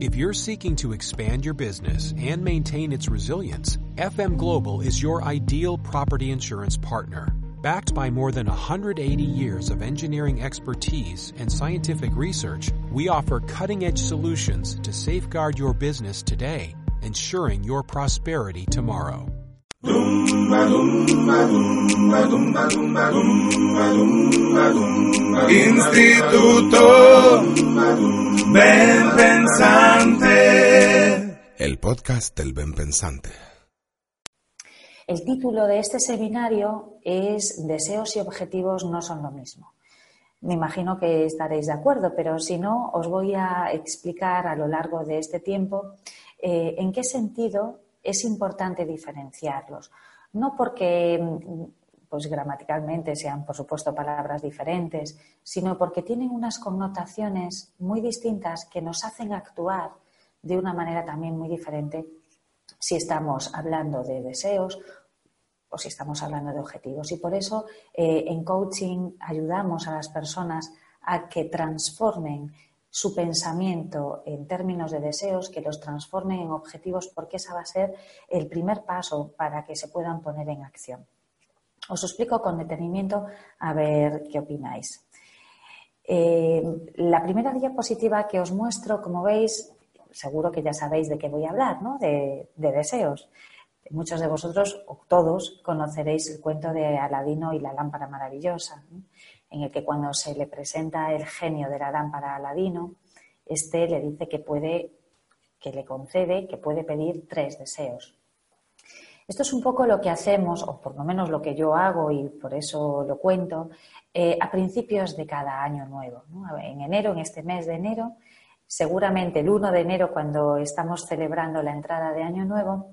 If you're seeking to expand your business and maintain its resilience, FM Global is your ideal property insurance partner. Backed by more than 180 years of engineering expertise and scientific research, we offer cutting edge solutions to safeguard your business today, ensuring your prosperity tomorrow. Instituto Ben Pensante. El podcast del Ben Pensante. El título de este seminario es Deseos y objetivos no son lo mismo. Me imagino que estaréis de acuerdo, pero si no, os voy a explicar a lo largo de este tiempo eh, en qué sentido es importante diferenciarlos. No porque pues gramaticalmente sean, por supuesto, palabras diferentes, sino porque tienen unas connotaciones muy distintas que nos hacen actuar de una manera también muy diferente si estamos hablando de deseos o si estamos hablando de objetivos. Y por eso eh, en coaching ayudamos a las personas a que transformen su pensamiento en términos de deseos, que los transformen en objetivos, porque ese va a ser el primer paso para que se puedan poner en acción. Os explico con detenimiento a ver qué opináis. Eh, la primera diapositiva que os muestro, como veis, seguro que ya sabéis de qué voy a hablar, ¿no? De, deseos. Muchos de vosotros, o todos, conoceréis el cuento de Aladino y la lámpara maravillosa, en el que cuando se le presenta el genio de la lámpara a Aladino, este le dice que puede, que le concede, que puede pedir tres deseos. Esto es un poco lo que hacemos, o por lo menos lo que yo hago y por eso lo cuento, eh, a principios de cada año nuevo. En enero, en este mes de enero, seguramente el 1 de enero, cuando estamos celebrando la entrada de año nuevo,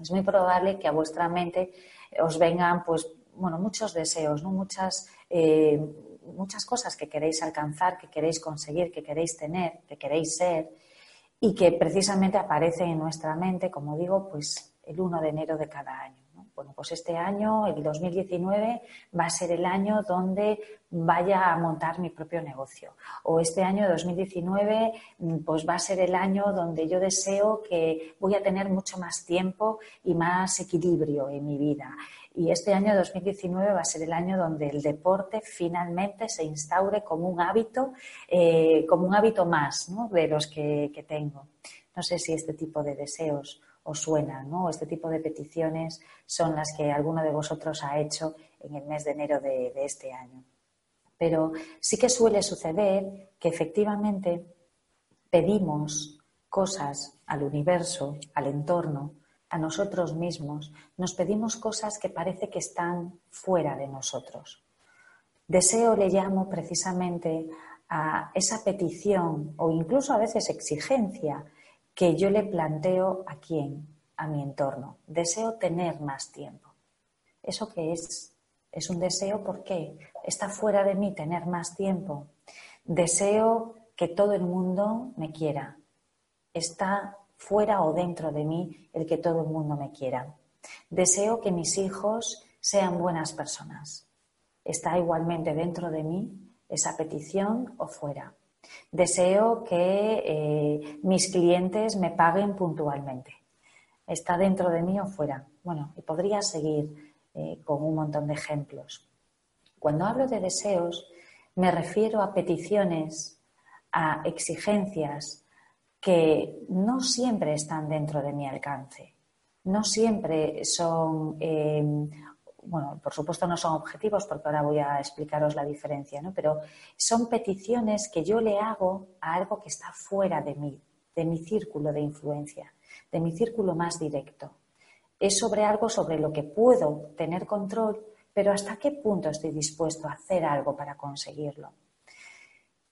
es muy probable que a vuestra mente os vengan pues, bueno, muchos deseos, ¿no? muchas, eh, muchas cosas que queréis alcanzar, que queréis conseguir, que queréis tener, que queréis ser y que precisamente aparecen en nuestra mente, como digo, pues el 1 de enero de cada año. Bueno, pues este año, el 2019, va a ser el año donde vaya a montar mi propio negocio. O este año 2019, pues va a ser el año donde yo deseo que voy a tener mucho más tiempo y más equilibrio en mi vida. Y este año 2019 va a ser el año donde el deporte finalmente se instaure como un hábito, eh, como un hábito más de los que, tengo. No sé si este tipo de deseos os suena, ¿no? Este tipo de peticiones son las que alguno de vosotros ha hecho en el mes de enero de, este año. Pero sí que suele suceder que efectivamente pedimos cosas al universo, al entorno, a nosotros mismos, nos pedimos cosas que parece que están fuera de nosotros. Deseo le llamo precisamente a esa petición o incluso a veces exigencia que yo le planteo a quién, a mi entorno. Deseo tener más tiempo. ¿Eso qué es? Es un deseo porque está fuera de mí tener más tiempo. Deseo que todo el mundo me quiera. Está fuera o dentro de mí el que todo el mundo me quiera. Deseo que mis hijos sean buenas personas. ¿Está igualmente dentro de mí esa petición o fuera? Deseo que eh, mis clientes me paguen puntualmente. ¿Está dentro de mí o fuera? Bueno, y podría seguir eh, con un montón de ejemplos. Cuando hablo de deseos, me refiero a peticiones, a exigencias que no siempre están dentro de mi alcance, no siempre son eh, bueno, por supuesto no son objetivos porque ahora voy a explicaros la diferencia, ¿no? Pero son peticiones que yo le hago a algo que está fuera de mí, de mi círculo de influencia, de mi círculo más directo. Es sobre algo sobre lo que puedo tener control, pero hasta qué punto estoy dispuesto a hacer algo para conseguirlo.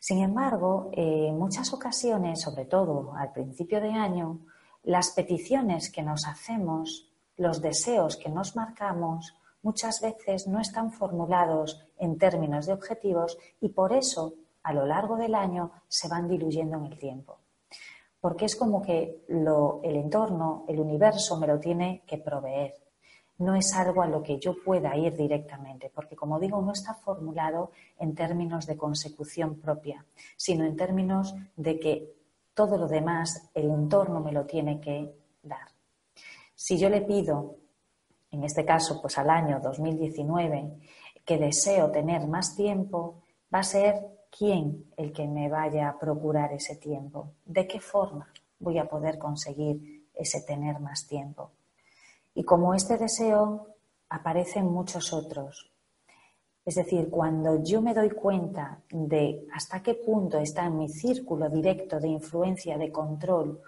Sin embargo, en muchas ocasiones, sobre todo al principio de año, las peticiones que nos hacemos, los deseos que nos marcamos, muchas veces no están formulados en términos de objetivos y por eso a lo largo del año se van diluyendo en el tiempo. Porque es como que el entorno, el universo me lo tiene que proveer. No es algo a lo que yo pueda ir directamente, porque como digo, no está formulado en términos de consecución propia, sino en términos de que todo lo demás el entorno me lo tiene que dar. Si yo le pido, en este caso, pues al año 2019, que deseo tener más tiempo, va a ser quién el que me vaya a procurar ese tiempo, de qué forma voy a poder conseguir ese tener más tiempo. Y como este deseo, aparecen muchos otros. Es decir, cuando yo me doy cuenta de hasta qué punto está en mi círculo directo de influencia, de control,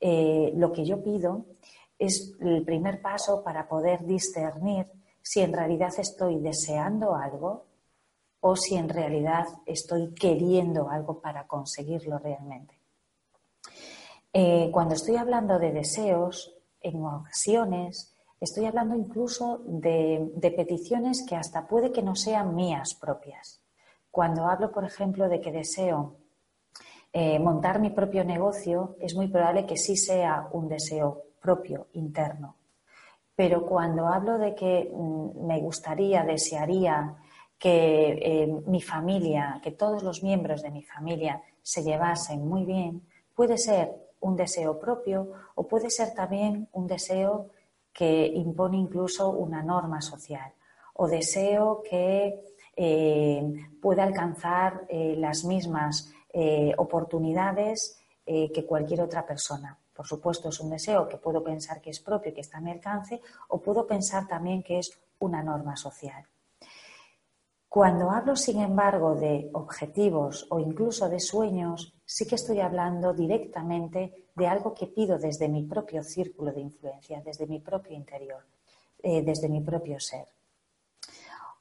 eh, lo que yo pido, es el primer paso para poder discernir si en realidad estoy deseando algo o si en realidad estoy queriendo algo para conseguirlo realmente. Eh, cuando estoy hablando de deseos, en ocasiones estoy hablando incluso de, peticiones que hasta puede que no sean mías propias. Cuando hablo, por ejemplo, de que deseo eh, montar mi propio negocio, es muy probable que sí sea un deseo propio, interno. Pero cuando hablo de que mm, me gustaría, desearía que eh, mi familia, que todos los miembros de mi familia se llevasen muy bien, puede ser un deseo propio o puede ser también un deseo que impone incluso una norma social o deseo que eh, pueda alcanzar eh, las mismas oportunidades que cualquier otra persona. Por supuesto, es un deseo que puedo pensar que es propio que está a mi alcance, o puedo pensar también que es una norma social. Cuando hablo, sin embargo, de objetivos o incluso de sueños, sí que estoy hablando directamente de algo que pido desde mi propio círculo de influencia, desde mi propio interior, eh, desde mi propio ser.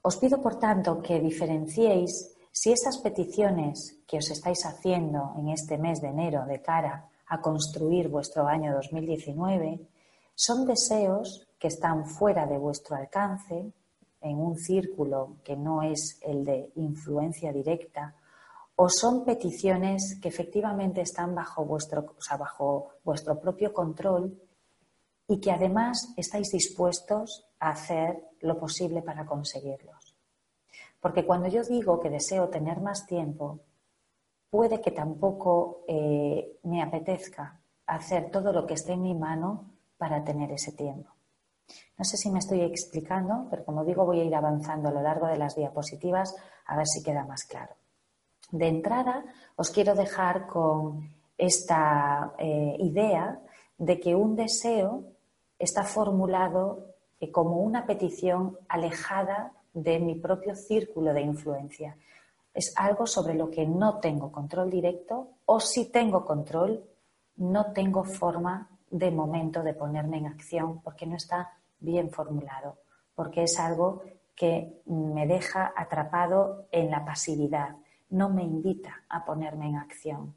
Os pido, por tanto, que diferenciéis si esas peticiones que os estáis haciendo en este mes de enero de cara a construir vuestro año 2019 son deseos que están fuera de vuestro alcance, en un círculo que no es el de influencia directa, o son peticiones que efectivamente están bajo vuestro, bajo vuestro propio control y que además estáis dispuestos a hacer lo posible para conseguirlos. Porque cuando yo digo que deseo tener más tiempo, puede que tampoco eh, me apetezca hacer todo lo que esté en mi mano para tener ese tiempo. No sé si me estoy explicando, pero como digo, voy a ir avanzando a lo largo de las diapositivas a ver si queda más claro. De entrada, os quiero dejar con esta eh, idea de que un deseo está formulado eh, como una petición alejada de mi propio círculo de influencia. Es algo sobre lo que no tengo control directo o si tengo control, no tengo forma de momento de ponerme en acción porque no está bien formulado, porque es algo que me deja atrapado en la pasividad, no me invita a ponerme en acción.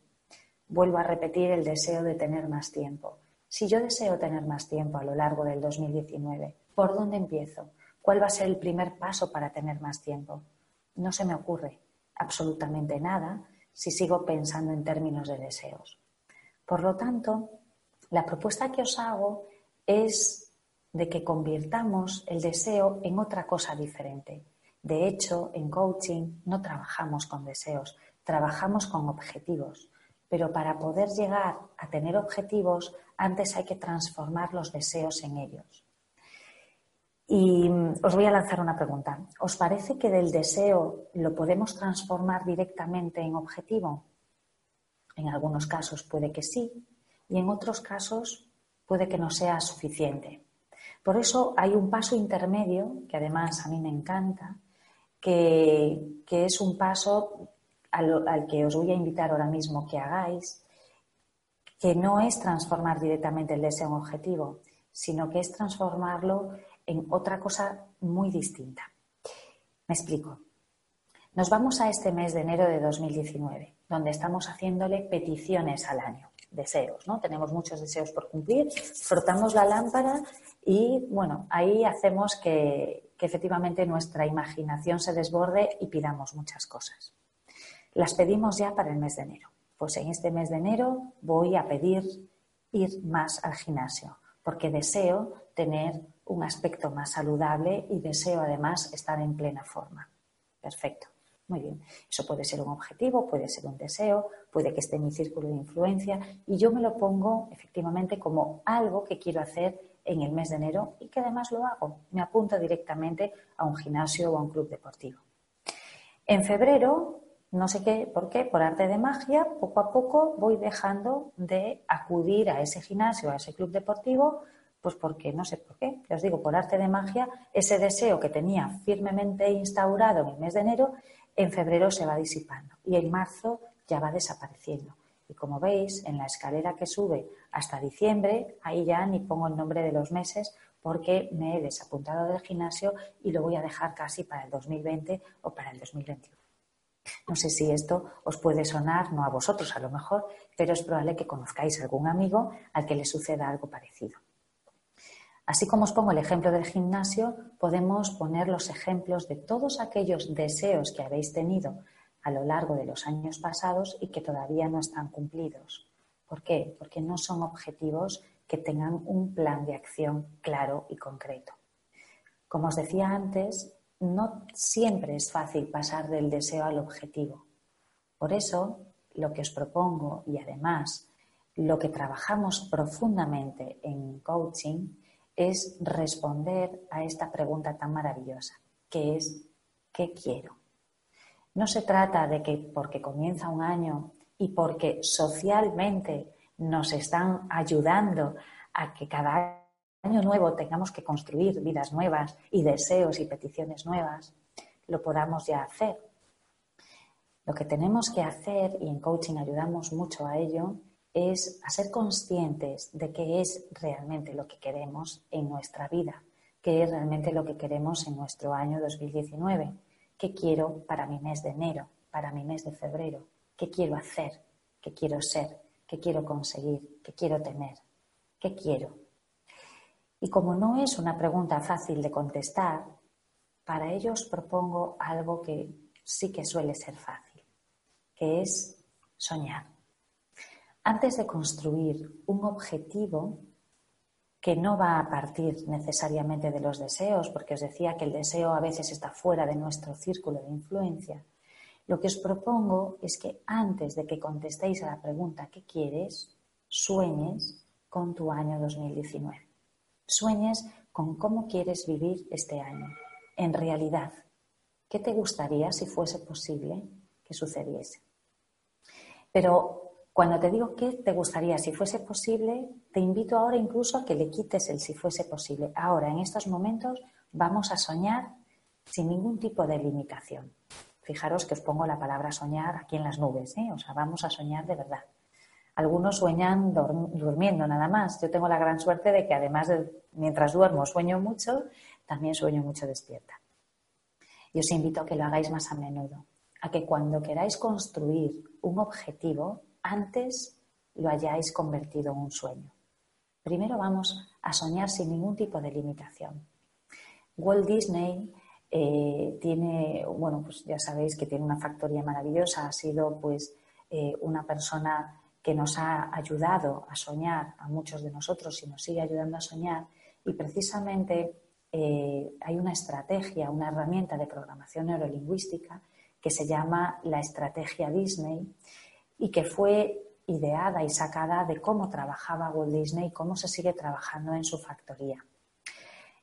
Vuelvo a repetir el deseo de tener más tiempo. Si yo deseo tener más tiempo a lo largo del 2019, ¿por dónde empiezo? ¿Cuál va a ser el primer paso para tener más tiempo? No se me ocurre absolutamente nada si sigo pensando en términos de deseos. Por lo tanto, la propuesta que os hago es de que convirtamos el deseo en otra cosa diferente. De hecho, en coaching no trabajamos con deseos, trabajamos con objetivos. Pero para poder llegar a tener objetivos, antes hay que transformar los deseos en ellos. Y mm, os voy a lanzar una pregunta. ¿Os parece que del deseo lo podemos transformar directamente en objetivo? En algunos casos puede que sí y en otros casos puede que no sea suficiente. Por eso hay un paso intermedio, que además a mí me encanta, que, es un paso al, al que os voy a invitar ahora mismo que hagáis, que no es transformar directamente el deseo en objetivo, sino que es transformarlo en otra cosa muy distinta. Me explico. Nos vamos a este mes de enero de 2019, donde estamos haciéndole peticiones al año, deseos, ¿no? Tenemos muchos deseos por cumplir, frotamos la lámpara y, bueno, ahí hacemos que, que efectivamente nuestra imaginación se desborde y pidamos muchas cosas. Las pedimos ya para el mes de enero. Pues en este mes de enero voy a pedir ir más al gimnasio, porque deseo tener un aspecto más saludable y deseo además estar en plena forma. Perfecto. Muy bien. Eso puede ser un objetivo, puede ser un deseo, puede que esté en mi círculo de influencia y yo me lo pongo efectivamente como algo que quiero hacer en el mes de enero y que además lo hago. Me apunto directamente a un gimnasio o a un club deportivo. En febrero, no sé qué, por qué, por arte de magia, poco a poco voy dejando de acudir a ese gimnasio, a ese club deportivo, pues porque no sé por qué, os digo, por arte de magia, ese deseo que tenía firmemente instaurado en el mes de enero, en febrero se va disipando y en marzo ya va desapareciendo. Y como veis, en la escalera que sube hasta diciembre, ahí ya ni pongo el nombre de los meses porque me he desapuntado del gimnasio y lo voy a dejar casi para el 2020 o para el 2021. No sé si esto os puede sonar, no a vosotros a lo mejor, pero es probable que conozcáis algún amigo al que le suceda algo parecido. Así como os pongo el ejemplo del gimnasio, podemos poner los ejemplos de todos aquellos deseos que habéis tenido a lo largo de los años pasados y que todavía no están cumplidos. ¿Por qué? Porque no son objetivos que tengan un plan de acción claro y concreto. Como os decía antes, no siempre es fácil pasar del deseo al objetivo. Por eso, lo que os propongo y además lo que trabajamos profundamente en coaching es responder a esta pregunta tan maravillosa, que es ¿qué quiero? No se trata de que porque comienza un año y porque socialmente nos están ayudando a que cada año nuevo tengamos que construir vidas nuevas y deseos y peticiones nuevas, lo podamos ya hacer. Lo que tenemos que hacer, y en coaching ayudamos mucho a ello, es a ser conscientes de qué es realmente lo que queremos en nuestra vida, qué es realmente lo que queremos en nuestro año 2019 ¿Qué quiero para mi mes de enero, para mi mes de febrero? ¿Qué quiero hacer? ¿Qué quiero ser? ¿Qué quiero conseguir? ¿Qué quiero tener? ¿Qué quiero? Y como no es una pregunta fácil de contestar, para ello os propongo algo que sí que suele ser fácil, que es soñar. Antes de construir un objetivo, que no va a partir necesariamente de los deseos, porque os decía que el deseo a veces está fuera de nuestro círculo de influencia. Lo que os propongo es que antes de que contestéis a la pregunta ¿qué quieres? sueñes con tu año 2019. Sueñes con cómo quieres vivir este año. En realidad, ¿qué te gustaría si fuese posible que sucediese? Pero cuando te digo que te gustaría si fuese posible, te invito ahora incluso a que le quites el si fuese posible. Ahora, en estos momentos, vamos a soñar sin ningún tipo de limitación. Fijaros que os pongo la palabra soñar aquí en las nubes, ¿eh? o sea, vamos a soñar de verdad. Algunos sueñan durmiendo nada más. Yo tengo la gran suerte de que además de mientras duermo sueño mucho, también sueño mucho despierta. Y os invito a que lo hagáis más a menudo, a que cuando queráis construir un objetivo, antes lo hayáis convertido en un sueño. Primero vamos a soñar sin ningún tipo de limitación. Walt Disney eh, tiene, bueno, pues ya sabéis que tiene una factoría maravillosa, ha sido pues eh, una persona que nos ha ayudado a soñar a muchos de nosotros y nos sigue ayudando a soñar y precisamente eh, hay una estrategia, una herramienta de programación neurolingüística que se llama la estrategia Disney y que fue ideada y sacada de cómo trabajaba Walt Disney y cómo se sigue trabajando en su factoría.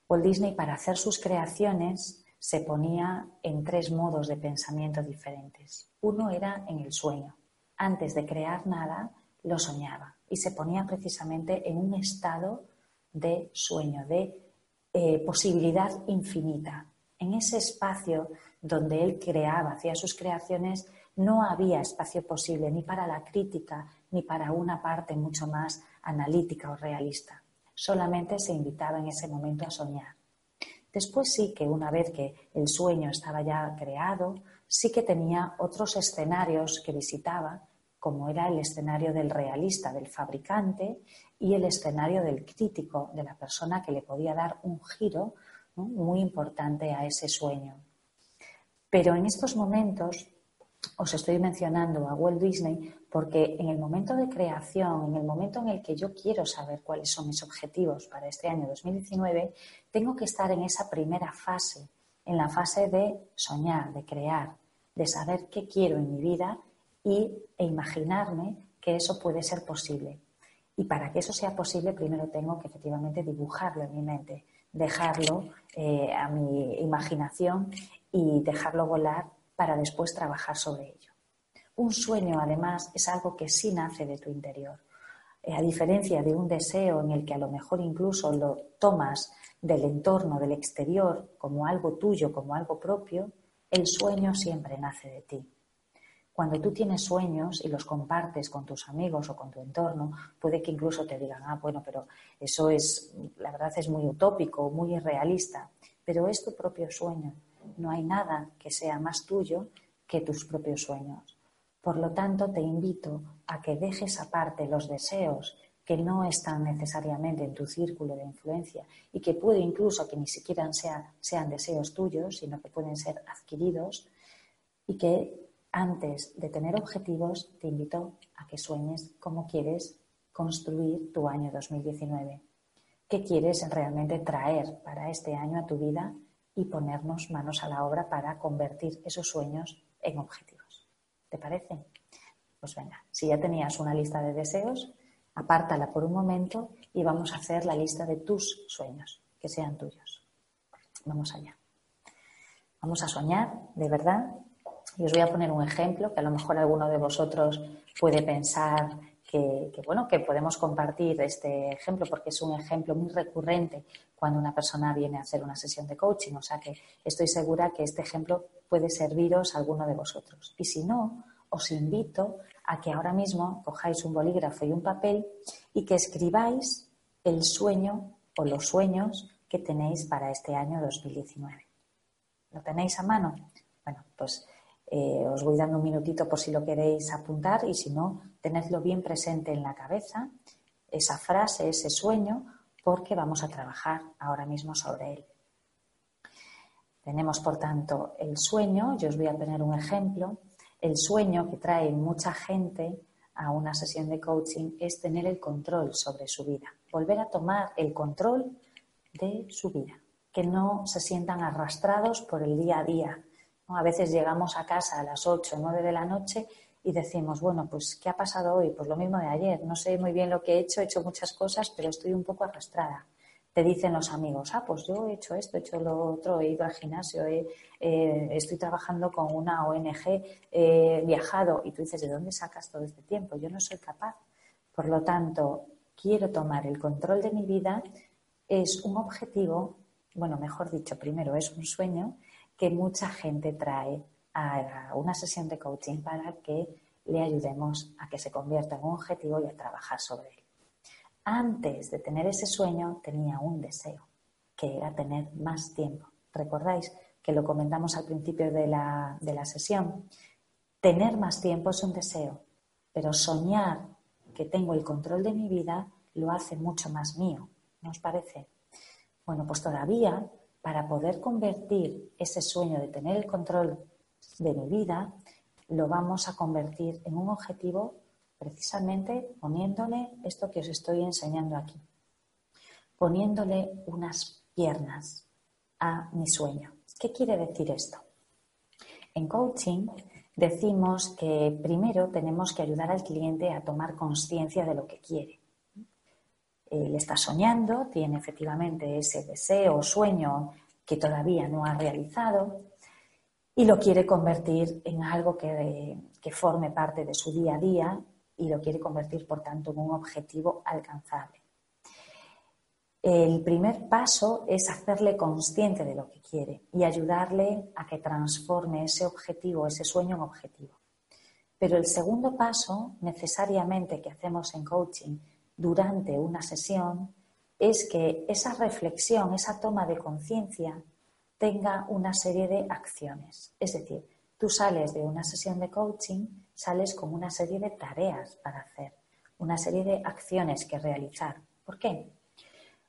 Walt Disney para hacer sus creaciones se ponía en tres modos de pensamiento diferentes. Uno era en el sueño. Antes de crear nada, lo soñaba y se ponía precisamente en un estado de sueño, de eh, posibilidad infinita. En ese espacio donde él creaba, hacía sus creaciones, no había espacio posible ni para la crítica ni para una parte mucho más analítica o realista. Solamente se invitaba en ese momento a soñar. Después sí que una vez que el sueño estaba ya creado, sí que tenía otros escenarios que visitaba, como era el escenario del realista, del fabricante, y el escenario del crítico, de la persona que le podía dar un giro muy importante a ese sueño. Pero en estos momentos os estoy mencionando a Walt Disney porque en el momento de creación, en el momento en el que yo quiero saber cuáles son mis objetivos para este año 2019, tengo que estar en esa primera fase, en la fase de soñar, de crear, de saber qué quiero en mi vida y, e imaginarme que eso puede ser posible. Y para que eso sea posible, primero tengo que efectivamente dibujarlo en mi mente, dejarlo eh, a mi imaginación y dejarlo volar para después trabajar sobre ello. Un sueño, además, es algo que sí nace de tu interior. Eh, a diferencia de un deseo en el que a lo mejor incluso lo tomas del entorno, del exterior, como algo tuyo, como algo propio, el sueño siempre nace de ti. Cuando tú tienes sueños y los compartes con tus amigos o con tu entorno, puede que incluso te digan, ah, bueno, pero eso es, la verdad es muy utópico, muy irrealista, pero es tu propio sueño. No hay nada que sea más tuyo que tus propios sueños. Por lo tanto, te invito a que dejes aparte los deseos que no están necesariamente en tu círculo de influencia y que puede incluso que ni siquiera sean, deseos tuyos, sino que pueden ser adquiridos y que antes de tener objetivos, te invito a que sueñes cómo quieres construir tu año 2019. ¿Qué quieres realmente traer para este año a tu vida y ponernos manos a la obra para convertir esos sueños en objetivos? ¿Te parece? Pues venga, si ya tenías una lista de deseos, apártala por un momento y vamos a hacer la lista de tus sueños, que sean tuyos. Vamos allá. Vamos a soñar, de verdad, y os voy a poner un ejemplo que a lo mejor alguno de vosotros puede pensar que, bueno, que podemos compartir este ejemplo porque es un ejemplo muy recurrente cuando una persona viene a hacer una sesión de coaching. O sea que estoy segura que este ejemplo puede serviros a alguno de vosotros. Y si no, os invito a que ahora mismo cojáis un bolígrafo y un papel y que escribáis el sueño o los sueños que tenéis para este año 2019. ¿Lo tenéis a mano? Bueno, pues eh, os voy dando un minutito por si lo queréis apuntar y si no, tenedlo bien presente en la cabeza, esa frase, ese sueño, porque vamos a trabajar ahora mismo sobre él. Tenemos, por tanto, el sueño, yo os voy a poner un ejemplo. El sueño que trae mucha gente a una sesión de coaching es tener el control sobre su vida, volver a tomar el control de su vida, que no se sientan arrastrados por el día a día, a veces llegamos a casa a las 8 o 9 de la noche y decimos, bueno, pues ¿qué ha pasado hoy? Pues lo mismo de ayer. No sé muy bien lo que he hecho, he hecho muchas cosas, pero estoy un poco arrastrada. Te dicen los amigos, ah, pues yo he hecho esto, he hecho lo otro, he ido al gimnasio, eh, estoy trabajando con una ONG, he viajado. Y tú dices, ¿de dónde sacas todo este tiempo? Yo no soy capaz. Por lo tanto, quiero tomar el control de mi vida. Es un objetivo, bueno, mejor dicho, primero es un sueño que mucha gente trae a una sesión de coaching para que le ayudemos a que se convierta en un objetivo y a trabajar sobre él. Antes de tener ese sueño tenía un deseo, que era tener más tiempo. ¿Recordáis que lo comentamos al principio de la, de la sesión? Tener más tiempo es un deseo, pero soñar que tengo el control de mi vida lo hace mucho más mío. ¿No os parece? Bueno, pues todavía para poder convertir ese sueño de tener el control de mi vida, lo vamos a convertir en un objetivo precisamente poniéndole esto que os estoy enseñando aquí, poniéndole unas piernas a mi sueño. ¿Qué quiere decir esto? En coaching decimos que primero tenemos que ayudar al cliente a tomar conciencia de lo que quiere él está soñando, tiene efectivamente ese deseo o sueño que todavía no ha realizado y lo quiere convertir en algo que, forme parte de su día a día y lo quiere convertir, por tanto, en un objetivo alcanzable. El primer paso es hacerle consciente de lo que quiere y ayudarle a que transforme ese objetivo, ese sueño en objetivo. Pero el segundo paso, necesariamente, que hacemos en coaching durante una sesión es que esa reflexión, esa toma de conciencia tenga una serie de acciones. Es decir, tú sales de una sesión de coaching, sales con una serie de tareas para hacer, una serie de acciones que realizar. ¿Por qué?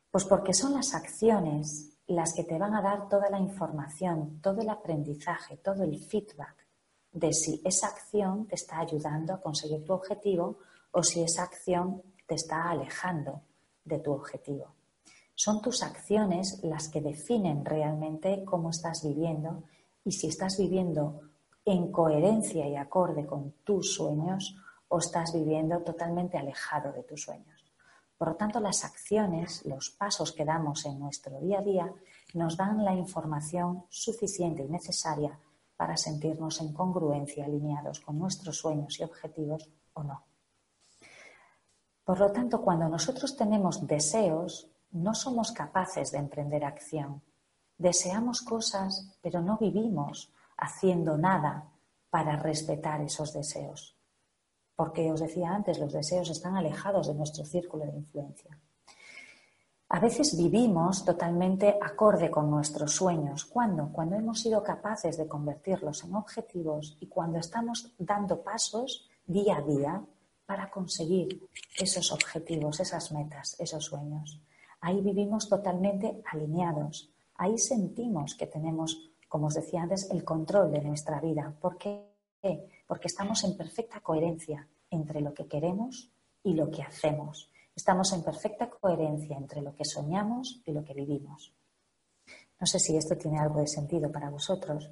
Pues porque son las acciones las que te van a dar toda la información, todo el aprendizaje, todo el feedback de si esa acción te está ayudando a conseguir tu objetivo o si esa acción te está alejando de tu objetivo. Son tus acciones las que definen realmente cómo estás viviendo y si estás viviendo en coherencia y acorde con tus sueños o estás viviendo totalmente alejado de tus sueños. Por lo tanto, las acciones, los pasos que damos en nuestro día a día nos dan la información suficiente y necesaria para sentirnos en congruencia, alineados con nuestros sueños y objetivos o no. Por lo tanto, cuando nosotros tenemos deseos, no somos capaces de emprender acción. Deseamos cosas, pero no vivimos haciendo nada para respetar esos deseos. Porque os decía antes, los deseos están alejados de nuestro círculo de influencia. A veces vivimos totalmente acorde con nuestros sueños. ¿Cuándo? Cuando hemos sido capaces de convertirlos en objetivos y cuando estamos dando pasos día a día para conseguir esos objetivos, esas metas, esos sueños. Ahí vivimos totalmente alineados. Ahí sentimos que tenemos, como os decía antes, el control de nuestra vida. ¿Por qué? Porque estamos en perfecta coherencia entre lo que queremos y lo que hacemos. Estamos en perfecta coherencia entre lo que soñamos y lo que vivimos. No sé si esto tiene algo de sentido para vosotros.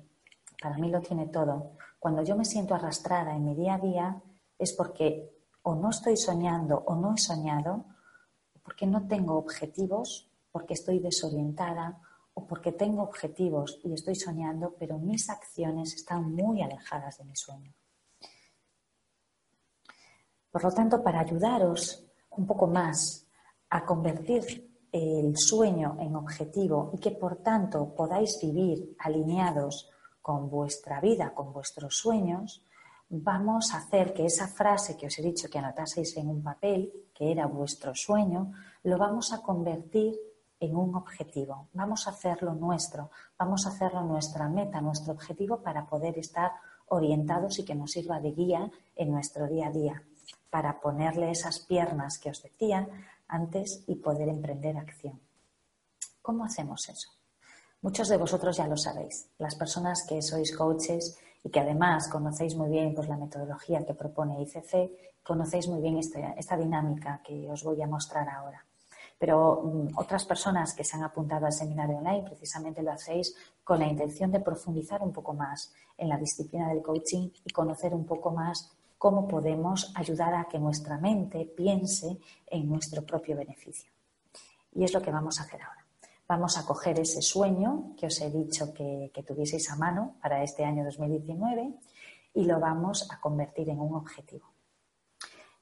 Para mí lo tiene todo. Cuando yo me siento arrastrada en mi día a día es porque o no estoy soñando o no he soñado, porque no tengo objetivos, porque estoy desorientada o porque tengo objetivos y estoy soñando, pero mis acciones están muy alejadas de mi sueño. Por lo tanto, para ayudaros un poco más a convertir el sueño en objetivo y que por tanto podáis vivir alineados con vuestra vida, con vuestros sueños, vamos a hacer que esa frase que os he dicho que anotaseis en un papel, que era vuestro sueño, lo vamos a convertir en un objetivo. Vamos a hacerlo nuestro, vamos a hacerlo nuestra meta, nuestro objetivo para poder estar orientados y que nos sirva de guía en nuestro día a día para ponerle esas piernas que os decía antes y poder emprender acción. ¿Cómo hacemos eso? Muchos de vosotros ya lo sabéis. Las personas que sois coaches y que además conocéis muy bien pues, la metodología que propone ICC, conocéis muy bien esta, esta dinámica que os voy a mostrar ahora. Pero mm, otras personas que se han apuntado al seminario online precisamente lo hacéis con la intención de profundizar un poco más en la disciplina del coaching y conocer un poco más cómo podemos ayudar a que nuestra mente piense en nuestro propio beneficio. Y es lo que vamos a hacer ahora. Vamos a coger ese sueño que os he dicho que, tuvieseis a mano para este año 2019 y lo vamos a convertir en un objetivo.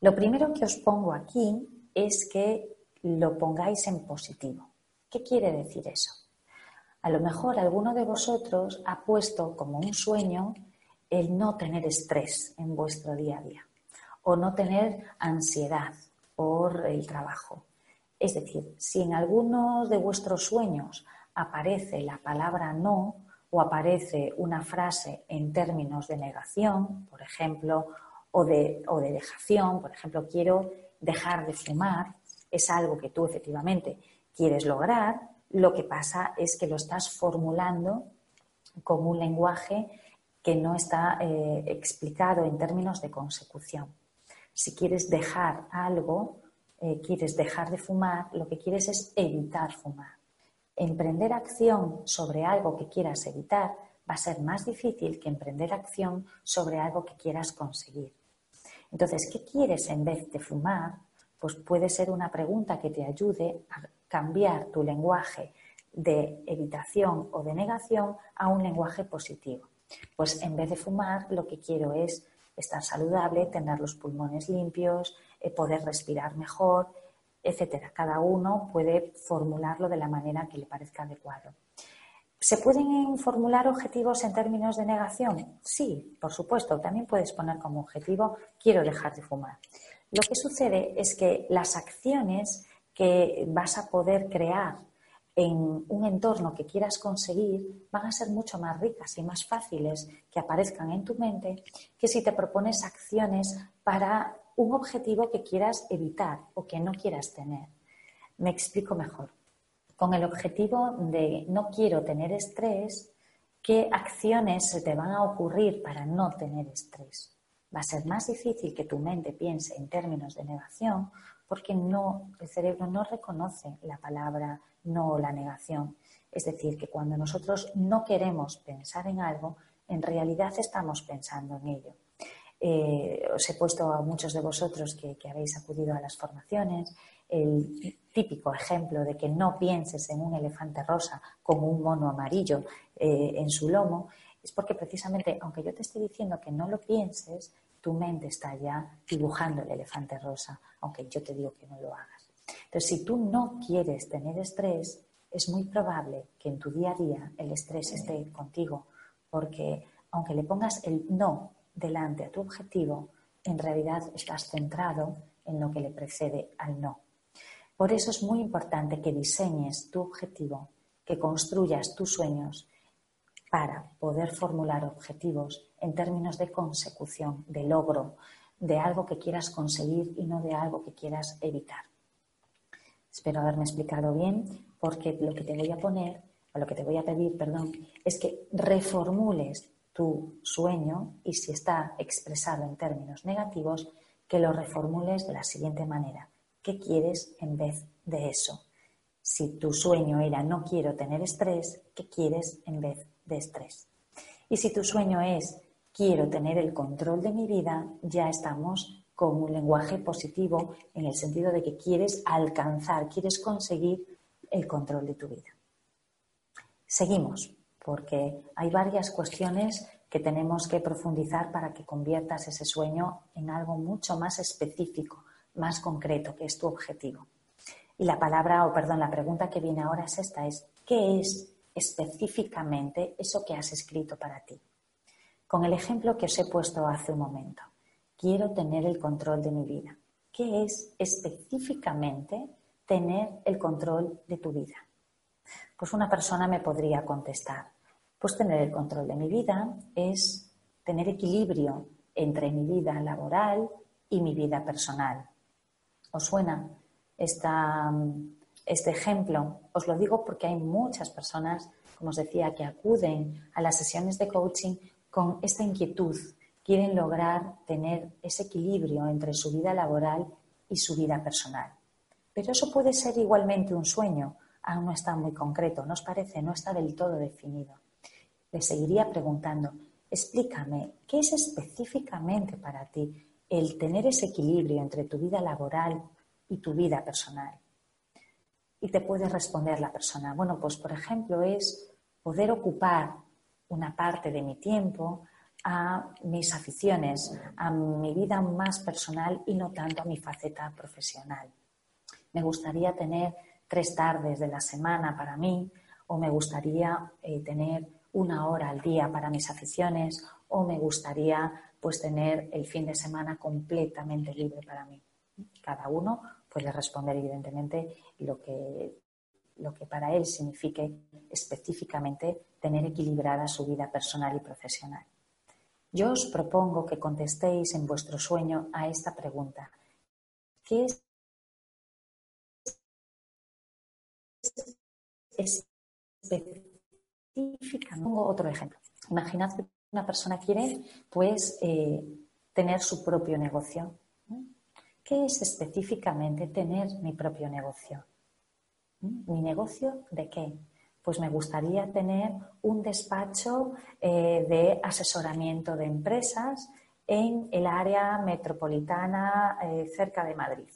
Lo primero que os pongo aquí es que lo pongáis en positivo. ¿Qué quiere decir eso? A lo mejor alguno de vosotros ha puesto como un sueño el no tener estrés en vuestro día a día o no tener ansiedad por el trabajo. Es decir, si en algunos de vuestros sueños aparece la palabra no o aparece una frase en términos de negación, por ejemplo, o de, o de dejación, por ejemplo, quiero dejar de fumar, es algo que tú efectivamente quieres lograr, lo que pasa es que lo estás formulando como un lenguaje que no está eh, explicado en términos de consecución. Si quieres dejar algo, eh, quieres dejar de fumar, lo que quieres es evitar fumar. Emprender acción sobre algo que quieras evitar va a ser más difícil que emprender acción sobre algo que quieras conseguir. Entonces, ¿qué quieres en vez de fumar? Pues puede ser una pregunta que te ayude a cambiar tu lenguaje de evitación o de negación a un lenguaje positivo. Pues en vez de fumar, lo que quiero es estar saludable, tener los pulmones limpios, eh, poder respirar mejor, etcétera. Cada uno puede formularlo de la manera que le parezca adecuado. ¿Se pueden formular objetivos en términos de negación? Sí, por supuesto. También puedes poner como objetivo quiero dejar de fumar. Lo que sucede es que las acciones que vas a poder crear en un entorno que quieras conseguir van a ser mucho más ricas y más fáciles que aparezcan en tu mente que si te propones acciones para un objetivo que quieras evitar o que no quieras tener. Me explico mejor. Con el objetivo de no quiero tener estrés, ¿qué acciones se te van a ocurrir para no tener estrés? Va a ser más difícil que tu mente piense en términos de negación porque no, el cerebro no reconoce la palabra no o la negación. Es decir, que cuando nosotros no queremos pensar en algo, en realidad estamos pensando en ello. Eh, os he puesto a muchos de vosotros que, habéis acudido a las formaciones el típico ejemplo de que no pienses en un elefante rosa como un mono amarillo eh, en su lomo, es porque precisamente, aunque yo te esté diciendo que no lo pienses, tu mente está ya dibujando el elefante rosa, aunque yo te digo que no lo hagas. Entonces, si tú no quieres tener estrés, es muy probable que en tu día a día el estrés esté contigo, porque aunque le pongas el no delante a tu objetivo, en realidad estás centrado en lo que le precede al no. Por eso es muy importante que diseñes tu objetivo, que construyas tus sueños para poder formular objetivos en términos de consecución, de logro, de algo que quieras conseguir y no de algo que quieras evitar. Espero haberme explicado bien, porque lo que te voy a poner, o lo que te voy a pedir, perdón, es que reformules tu sueño y si está expresado en términos negativos, que lo reformules de la siguiente manera. ¿Qué quieres en vez de eso? Si tu sueño era no quiero tener estrés, ¿qué quieres en vez de estrés? Y si tu sueño es quiero tener el control de mi vida, ya estamos con un lenguaje positivo en el sentido de que quieres alcanzar, quieres conseguir el control de tu vida. Seguimos, porque hay varias cuestiones que tenemos que profundizar para que conviertas ese sueño en algo mucho más específico, más concreto, que es tu objetivo. Y la palabra, o perdón, la pregunta que viene ahora es esta, es ¿qué es específicamente eso que has escrito para ti? Con el ejemplo que os he puesto hace un momento quiero tener el control de mi vida. ¿Qué es específicamente tener el control de tu vida? Pues una persona me podría contestar, pues tener el control de mi vida es tener equilibrio entre mi vida laboral y mi vida personal. ¿Os suena esta, este ejemplo? Os lo digo porque hay muchas personas, como os decía, que acuden a las sesiones de coaching con esta inquietud quieren lograr tener ese equilibrio entre su vida laboral y su vida personal. Pero eso puede ser igualmente un sueño, aún no está muy concreto, ¿no os parece? No está del todo definido. Le seguiría preguntando, explícame, ¿qué es específicamente para ti el tener ese equilibrio entre tu vida laboral y tu vida personal? Y te puede responder la persona, bueno, pues por ejemplo es poder ocupar una parte de mi tiempo a mis aficiones, a mi vida más personal y no tanto a mi faceta profesional. Me gustaría tener tres tardes de la semana para mí o me gustaría eh, tener una hora al día para mis aficiones o me gustaría pues tener el fin de semana completamente libre para mí. Cada uno puede responder evidentemente lo que, lo que para él signifique específicamente tener equilibrada su vida personal y profesional. Yo os propongo que contestéis en vuestro sueño a esta pregunta. ¿Qué es específica? Pongo otro ejemplo. Imaginad que una persona quiere pues, eh, tener su propio negocio. ¿Qué es específicamente tener mi propio negocio? ¿Mi negocio de qué? pues me gustaría tener un despacho eh, de asesoramiento de empresas en el área metropolitana eh, cerca de Madrid.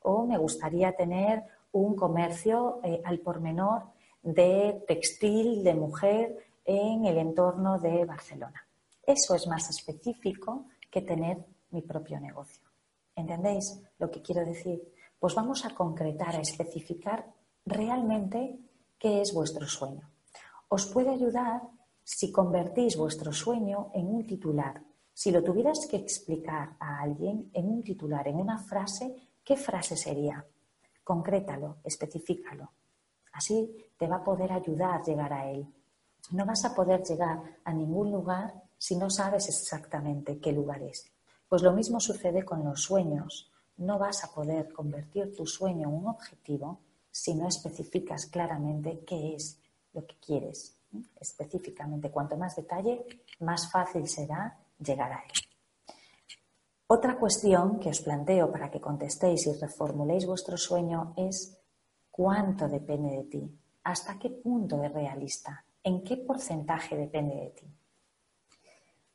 O me gustaría tener un comercio eh, al por menor de textil de mujer en el entorno de Barcelona. Eso es más específico que tener mi propio negocio. ¿Entendéis lo que quiero decir? Pues vamos a concretar, a especificar realmente qué es vuestro sueño. Os puede ayudar si convertís vuestro sueño en un titular. Si lo tuvieras que explicar a alguien en un titular, en una frase, ¿qué frase sería? Concrétalo, especifícalo. Así te va a poder ayudar a llegar a él. No vas a poder llegar a ningún lugar si no sabes exactamente qué lugar es. Pues lo mismo sucede con los sueños. No vas a poder convertir tu sueño en un objetivo si no especificas claramente qué es lo que quieres. Específicamente, cuanto más detalle, más fácil será llegar a él. Otra cuestión que os planteo para que contestéis y reformuléis vuestro sueño es cuánto depende de ti, hasta qué punto es realista, en qué porcentaje depende de ti.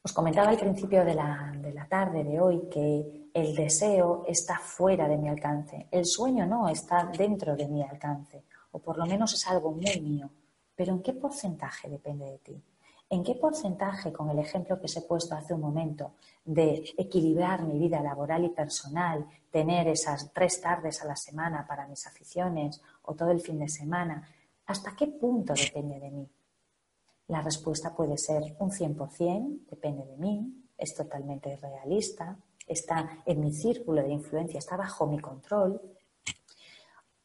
Os comentaba al principio de la, de la, tarde de hoy que el deseo está fuera de mi alcance, el sueño no está dentro de mi alcance, o por lo menos es algo muy mío. Pero ¿en qué porcentaje depende de ti? ¿En qué porcentaje, con el ejemplo que os he puesto hace un momento, de equilibrar mi vida laboral y personal, tener esas tres tardes a la semana para mis aficiones o todo el fin de semana, ¿hasta qué punto depende de mí? La respuesta puede ser un 100%, depende de mí, es totalmente realista, está en mi círculo de influencia, está bajo mi control.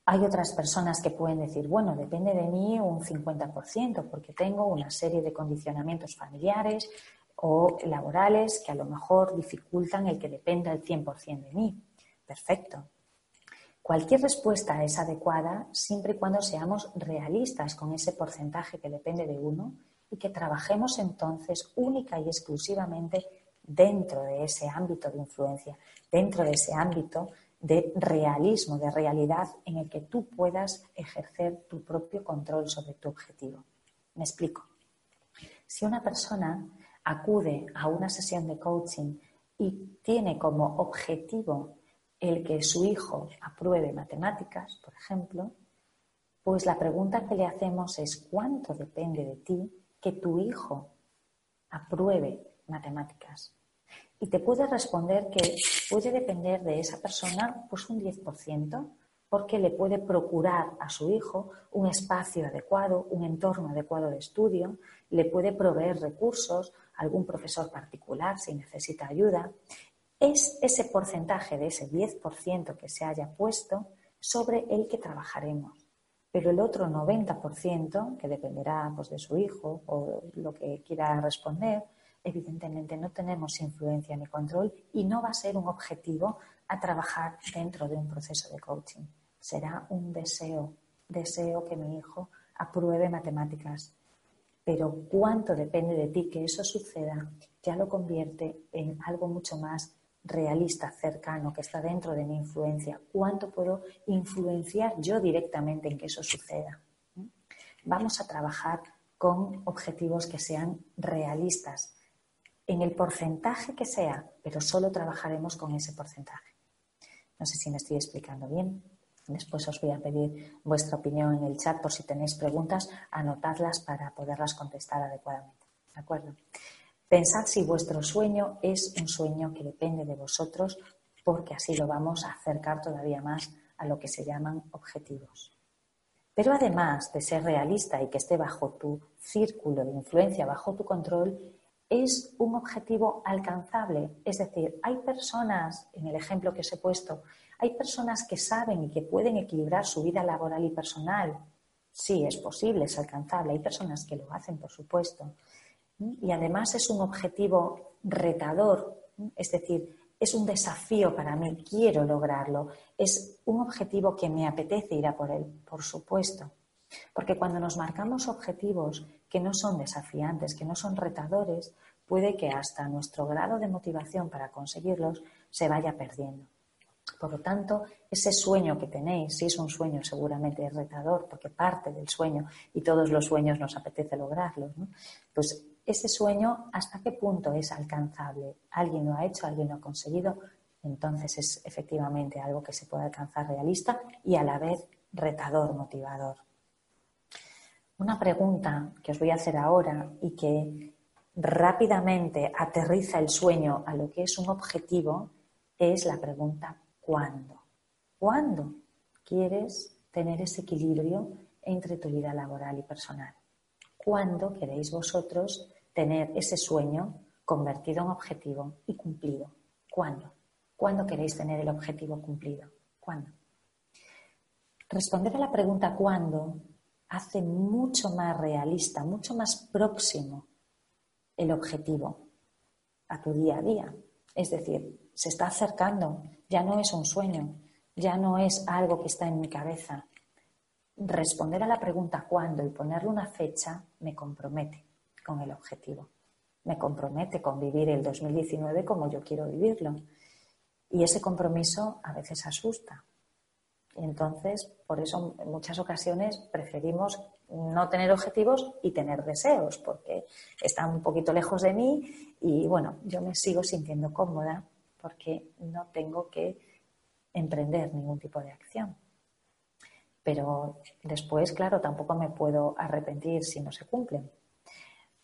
Hay otras personas que pueden decir, bueno, depende de mí un 50%, porque tengo una serie de condicionamientos familiares o laborales que a lo mejor dificultan el que dependa el 100% de mí. Perfecto. Cualquier respuesta es adecuada siempre y cuando seamos realistas con ese porcentaje que depende de uno y que trabajemos entonces única y exclusivamente dentro de ese ámbito de influencia, dentro de ese ámbito de realismo, de realidad en el que tú puedas ejercer tu propio control sobre tu objetivo. Me explico. Si una persona acude a una sesión de coaching y tiene como objetivo el que su hijo apruebe matemáticas, por ejemplo, pues la pregunta que le hacemos es ¿cuánto depende de ti que tu hijo apruebe matemáticas. Y te puede responder que puede depender de esa persona pues un 10%, porque le puede procurar a su hijo un espacio adecuado, un entorno adecuado de estudio, le puede proveer recursos, algún profesor particular si necesita ayuda. Es ese porcentaje de ese 10% que se haya puesto sobre el que trabajaremos pero el otro 90%, que dependerá pues, de su hijo o lo que quiera responder, evidentemente no tenemos influencia ni control y no va a ser un objetivo a trabajar dentro de un proceso de coaching. Será un deseo, deseo que mi hijo apruebe matemáticas. Pero cuánto depende de ti que eso suceda ya lo convierte en algo mucho más realista, cercano, que está dentro de mi influencia. ¿Cuánto puedo influenciar yo directamente en que eso suceda? Vamos a trabajar con objetivos que sean realistas, en el porcentaje que sea, pero solo trabajaremos con ese porcentaje. No sé si me estoy explicando bien. Después os voy a pedir vuestra opinión en el chat por si tenéis preguntas, anotadlas para poderlas contestar adecuadamente. ¿De acuerdo? Pensad si vuestro sueño es un sueño que depende de vosotros, porque así lo vamos a acercar todavía más a lo que se llaman objetivos. Pero además de ser realista y que esté bajo tu círculo de influencia, bajo tu control, es un objetivo alcanzable. Es decir, hay personas, en el ejemplo que os he puesto, hay personas que saben y que pueden equilibrar su vida laboral y personal. Sí, es posible, es alcanzable. Hay personas que lo hacen, por supuesto y además es un objetivo retador, es decir, es un desafío para mí, quiero lograrlo, es un objetivo que me apetece ir a por él, por supuesto. Porque cuando nos marcamos objetivos que no son desafiantes, que no son retadores, puede que hasta nuestro grado de motivación para conseguirlos se vaya perdiendo. Por lo tanto, ese sueño que tenéis, si es un sueño seguramente retador, porque parte del sueño y todos los sueños nos apetece lograrlos, ¿no? pues ese sueño, ¿hasta qué punto es alcanzable? ¿Alguien lo ha hecho? ¿Alguien lo ha conseguido? Entonces es efectivamente algo que se puede alcanzar realista y a la vez retador, motivador. Una pregunta que os voy a hacer ahora y que rápidamente aterriza el sueño a lo que es un objetivo es la pregunta ¿cuándo? ¿Cuándo quieres tener ese equilibrio entre tu vida laboral y personal? ¿Cuándo queréis vosotros tener ese sueño convertido en objetivo y cumplido. ¿Cuándo? ¿Cuándo queréis tener el objetivo cumplido? ¿Cuándo? Responder a la pregunta ¿cuándo? Hace mucho más realista, mucho más próximo el objetivo a tu día a día. Es decir, se está acercando, ya no es un sueño, ya no es algo que está en mi cabeza. Responder a la pregunta ¿cuándo? y ponerle una fecha me compromete con el objetivo. Me compromete con vivir el 2019 como yo quiero vivirlo. Y ese compromiso a veces asusta. Entonces, por eso en muchas ocasiones preferimos no tener objetivos y tener deseos, porque están un poquito lejos de mí y bueno, yo me sigo sintiendo cómoda porque no tengo que emprender ningún tipo de acción. Pero después, claro, tampoco me puedo arrepentir si no se cumplen.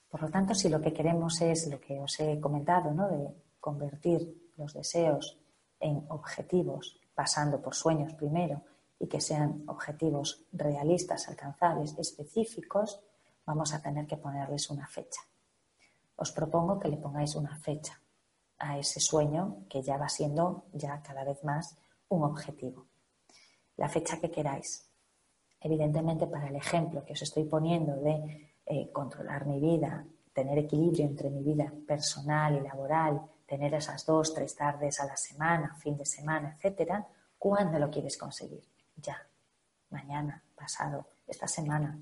Por lo tanto, si lo que queremos es lo que os he comentado, ¿no? de convertir los deseos en objetivos, pasando por sueños primero y que sean objetivos realistas, alcanzables, específicos, vamos a tener que ponerles una fecha. Os propongo que le pongáis una fecha a ese sueño que ya va siendo ya cada vez más un objetivo. La fecha que queráis. Evidentemente, para el ejemplo que os estoy poniendo de eh, controlar mi vida, tener equilibrio entre mi vida personal y laboral, tener esas dos, tres tardes a la semana, fin de semana, etcétera, ¿cuándo lo quieres conseguir? Ya, mañana, pasado, esta semana.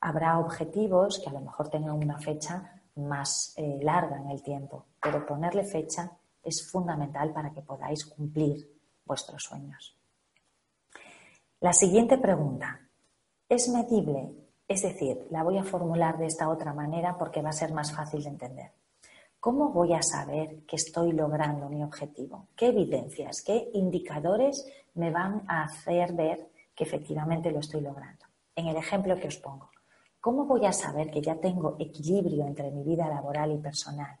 Habrá objetivos que a lo mejor tengan una fecha más eh, larga en el tiempo, pero ponerle fecha es fundamental para que podáis cumplir vuestros sueños. La siguiente pregunta, ¿es medible? Es decir, la voy a formular de esta otra manera porque va a ser más fácil de entender. ¿Cómo voy a saber que estoy logrando mi objetivo? ¿Qué evidencias, qué indicadores me van a hacer ver que efectivamente lo estoy logrando? En el ejemplo que os pongo, ¿cómo voy a saber que ya tengo equilibrio entre mi vida laboral y personal?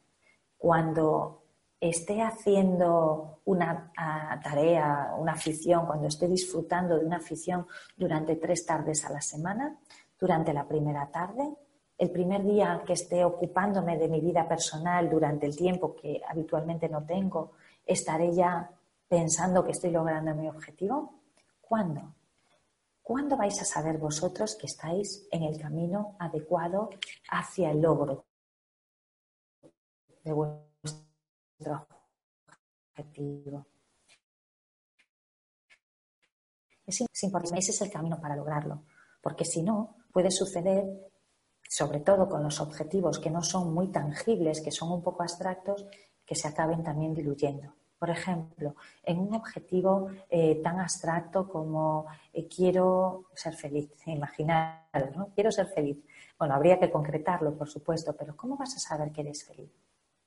Cuando esté haciendo una ah, tarea, una afición, cuando esté disfrutando de una afición durante tres tardes a la semana, durante la primera tarde, el primer día que esté ocupándome de mi vida personal durante el tiempo que habitualmente no tengo, estaré ya pensando que estoy logrando mi objetivo? ¿Cuándo? ¿Cuándo vais a saber vosotros que estáis en el camino adecuado hacia el logro de vuestro objetivo? Es importante, ese es el camino para lograrlo, porque si no, puede suceder sobre todo con los objetivos que no son muy tangibles, que son un poco abstractos, que se acaben también diluyendo. Por ejemplo, en un objetivo eh, tan abstracto como eh, quiero ser feliz, imaginar, ¿no? Quiero ser feliz. Bueno, habría que concretarlo, por supuesto, pero ¿cómo vas a saber que eres feliz?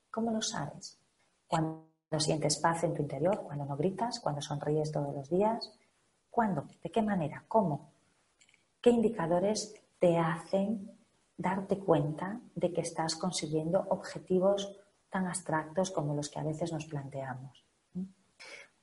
¿Cómo lo sabes? Cuando sientes paz en tu interior, cuando no gritas, cuando sonríes todos los días. ¿Cuándo? ¿De qué manera? ¿Cómo? ¿Qué indicadores te hacen darte cuenta de que estás consiguiendo objetivos tan abstractos como los que a veces nos planteamos.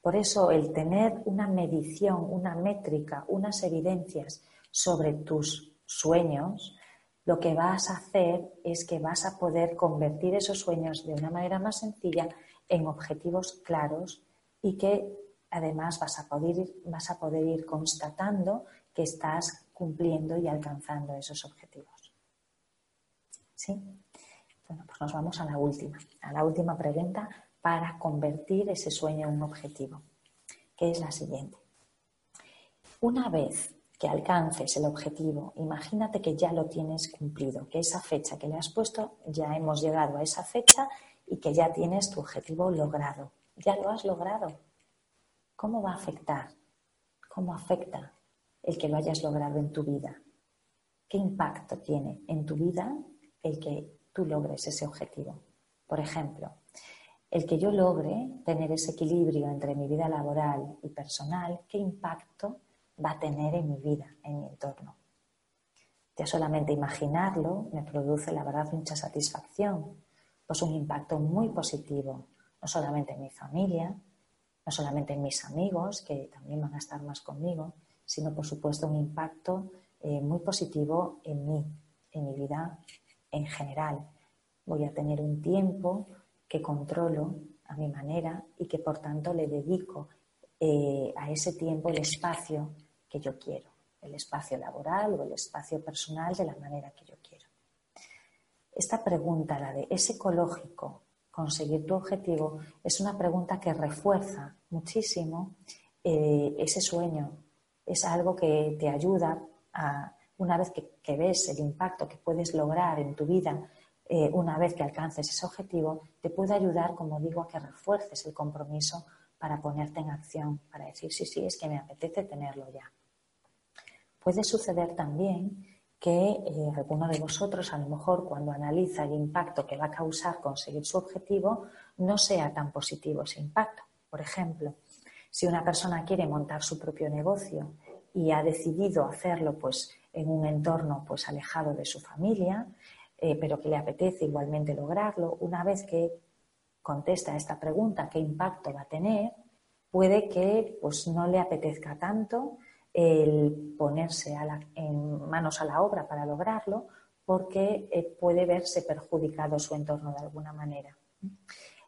Por eso el tener una medición, una métrica, unas evidencias sobre tus sueños, lo que vas a hacer es que vas a poder convertir esos sueños de una manera más sencilla en objetivos claros y que además vas a poder, vas a poder ir constatando que estás cumpliendo y alcanzando esos objetivos. ¿Sí? Bueno, pues nos vamos a la última, a la última pregunta para convertir ese sueño en un objetivo, que es la siguiente. Una vez que alcances el objetivo, imagínate que ya lo tienes cumplido, que esa fecha que le has puesto, ya hemos llegado a esa fecha y que ya tienes tu objetivo logrado. Ya lo has logrado. ¿Cómo va a afectar? ¿Cómo afecta el que lo hayas logrado en tu vida? ¿Qué impacto tiene en tu vida el que tú logres ese objetivo. Por ejemplo, el que yo logre tener ese equilibrio entre mi vida laboral y personal, ¿qué impacto va a tener en mi vida, en mi entorno? Ya solamente imaginarlo me produce, la verdad, mucha satisfacción, pues un impacto muy positivo, no solamente en mi familia, no solamente en mis amigos, que también van a estar más conmigo, sino, por supuesto, un impacto eh, muy positivo en mí, en mi vida en general. Voy a tener un tiempo que controlo a mi manera y que por tanto le dedico eh, a ese tiempo el espacio que yo quiero, el espacio laboral o el espacio personal de la manera que yo quiero. Esta pregunta, la de ¿es ecológico conseguir tu objetivo? Es una pregunta que refuerza muchísimo eh, ese sueño. Es algo que te ayuda a una vez que, ves el impacto que puedes lograr en tu vida, eh, una vez que alcances ese objetivo, te puede ayudar, como digo, a que refuerces el compromiso para ponerte en acción, para decir, sí, sí, es que me apetece tenerlo ya. Puede suceder también que eh, alguno de vosotros, a lo mejor, cuando analiza el impacto que va a causar conseguir su objetivo, no sea tan positivo ese impacto. Por ejemplo, si una persona quiere montar su propio negocio y ha decidido hacerlo pues, en un entorno pues, alejado de su familia, eh, pero que le apetece igualmente lograrlo, una vez que contesta a esta pregunta, ¿qué impacto va a tener? Puede que pues, no le apetezca tanto el ponerse en manos a la obra para lograrlo, porque eh, puede verse perjudicado su entorno de alguna manera.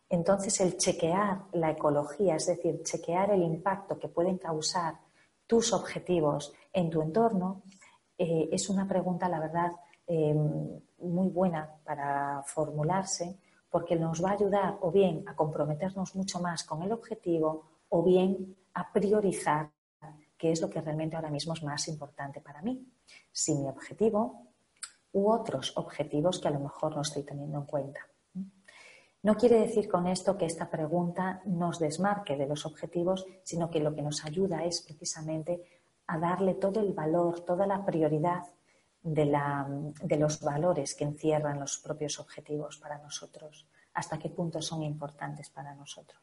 Entonces, el chequear la ecología, es decir, chequear el impacto que pueden causar tus objetivos en tu entorno, eh, es una pregunta, la verdad, em, muy buena para formularse porque nos va a ayudar o bien a comprometernos mucho más con el objetivo o bien a priorizar qué es lo que realmente ahora mismo es más importante para mí. Si mi objetivo u otros objetivos que a lo mejor no estoy teniendo en cuenta. No quiere decir con esto que esta pregunta nos desmarque de los objetivos, sino que lo que nos ayuda es precisamente a darle todo el valor, toda la prioridad de, los valores que encierran los propios objetivos para nosotros, hasta qué punto son importantes para nosotros.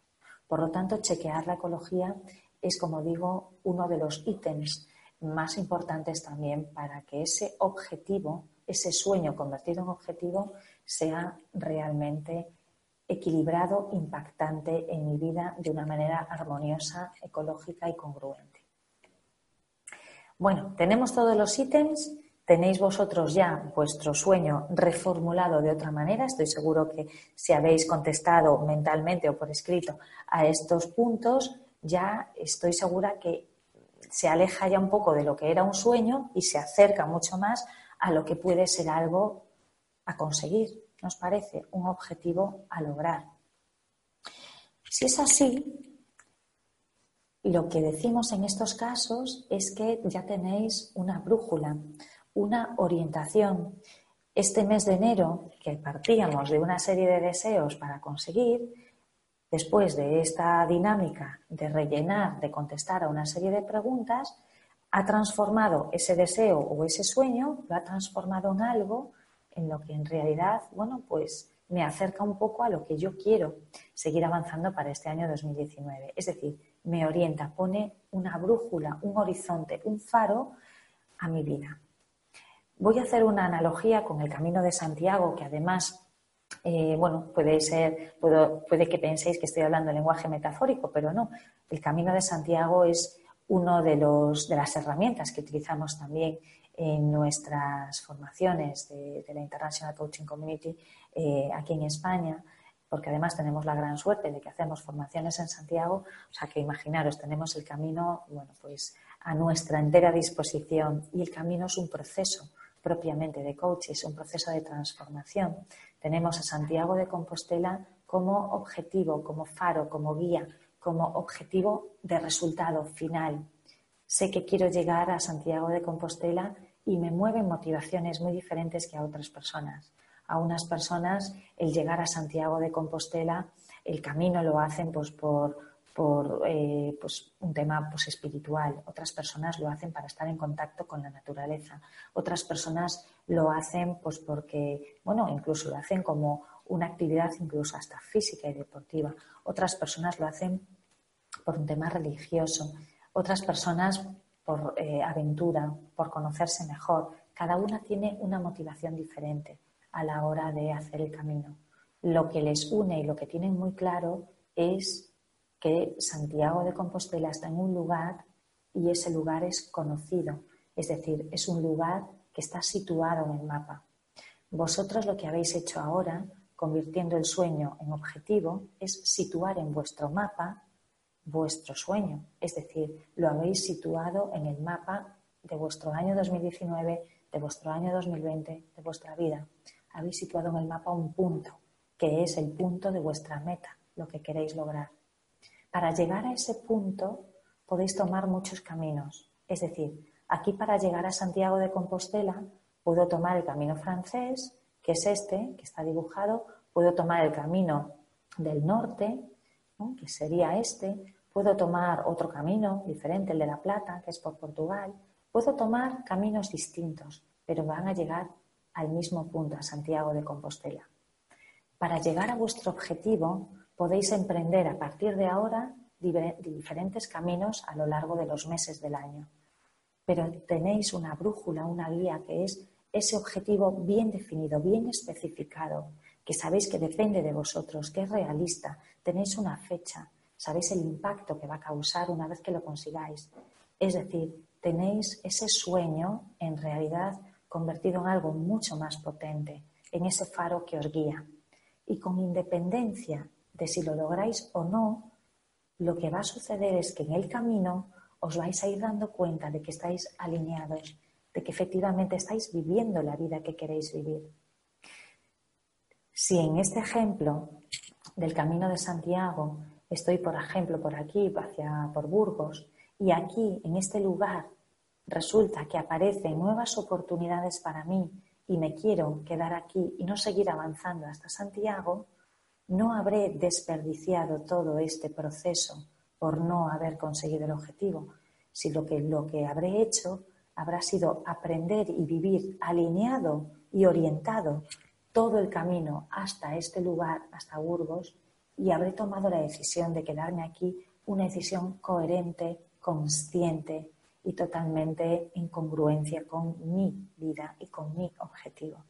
Por lo tanto, chequear la ecología es, como digo, uno de los ítems más importantes también para que ese objetivo, ese sueño convertido en objetivo, sea realmente equilibrado, impactante en mi vida de una manera armoniosa, ecológica y congruente. Bueno, tenemos todos los ítems. Tenéis vosotros ya vuestro sueño reformulado de otra manera. Estoy seguro que si habéis contestado mentalmente o por escrito a estos puntos, ya estoy segura que se aleja ya un poco de lo que era un sueño y se acerca mucho más a lo que puede ser algo a conseguir nos parece un objetivo a lograr. Si es así, lo que decimos en estos casos es que ya tenéis una brújula, una orientación. Este mes de enero, que partíamos de una serie de deseos para conseguir, después de esta dinámica de rellenar, de contestar a una serie de preguntas, ha transformado ese deseo o ese sueño, lo ha transformado en algo en lo que en realidad, bueno, pues me acerca un poco a lo que yo quiero seguir avanzando para este año 2019. Es decir, me orienta, pone una brújula, un horizonte, un faro a mi vida. Voy a hacer una analogía con el Camino de Santiago, que además, eh, bueno, puede ser, puede que penséis que estoy hablando en lenguaje metafórico, pero no. El Camino de Santiago es uno de, los, de las herramientas que utilizamos también en nuestras formaciones de, la International Coaching Community eh, aquí en España, porque además tenemos la gran suerte de que hacemos formaciones en Santiago, o sea que imaginaros, tenemos el camino, bueno, pues a nuestra entera disposición y el camino es un proceso propiamente de coaching, es un proceso de transformación. Tenemos a Santiago de Compostela como objetivo, como faro, como guía, como objetivo de resultado final sé que quiero llegar a Santiago de Compostela y me mueven motivaciones muy diferentes que a otras personas. A unas personas el llegar a Santiago de Compostela, el camino lo hacen pues por, eh, pues, un tema pues, espiritual. Otras personas lo hacen para estar en contacto con la naturaleza. Otras personas lo hacen pues porque, bueno, incluso lo hacen como una actividad incluso hasta física y deportiva. Otras personas lo hacen por un tema religioso otras personas por eh, aventura, por conocerse mejor. Cada una tiene una motivación diferente a la hora de hacer el camino. Lo que les une y lo que tienen muy claro es que Santiago de Compostela está en un lugar y ese lugar es conocido, es decir, es un lugar que está situado en el mapa. Vosotros lo que habéis hecho ahora, convirtiendo el sueño en objetivo, es situar en vuestro mapa vuestro sueño, es decir, lo habéis situado en el mapa de vuestro año 2019, de vuestro año 2020, de vuestra vida. Habéis situado en el mapa un punto, que es el punto de vuestra meta, lo que queréis lograr. Para llegar a ese punto podéis tomar muchos caminos. Es decir, aquí para llegar a Santiago de Compostela puedo tomar el camino francés, que es este, que está dibujado, puedo tomar el camino del norte, que sería este, puedo tomar otro camino diferente, el de La Plata, que es por Portugal, puedo tomar caminos distintos, pero van a llegar al mismo punto, a Santiago de Compostela. Para llegar a vuestro objetivo, podéis emprender a partir de ahora diferentes caminos a lo largo de los meses del año. Pero tenéis una brújula, una guía que es ese objetivo bien definido, bien especificado, que sabéis que depende de vosotros, que es realista, tenéis una fecha, sabéis el impacto que va a causar una vez que lo consigáis. Es decir, tenéis ese sueño en realidad convertido en algo mucho más potente, en ese faro que os guía. Y con independencia de si lo lográis o no, lo que va a suceder es que en el camino os vais a ir dando cuenta de que estáis alineados, de que efectivamente estáis viviendo la vida que queréis vivir. Si en este ejemplo del Camino de Santiago estoy, por ejemplo, por aquí, hacia por Burgos, y aquí, en este lugar, resulta que aparecen nuevas oportunidades para mí y me quiero quedar aquí y no seguir avanzando hasta Santiago, no habré desperdiciado todo este proceso por no haber conseguido el objetivo, sino que lo que habré hecho habrá sido aprender y vivir alineado y orientado todo el camino hasta este lugar, hasta Burgos, y habré tomado la decisión de quedarme aquí, una decisión coherente, consciente y totalmente en congruencia con mi vida y con mi objetivo.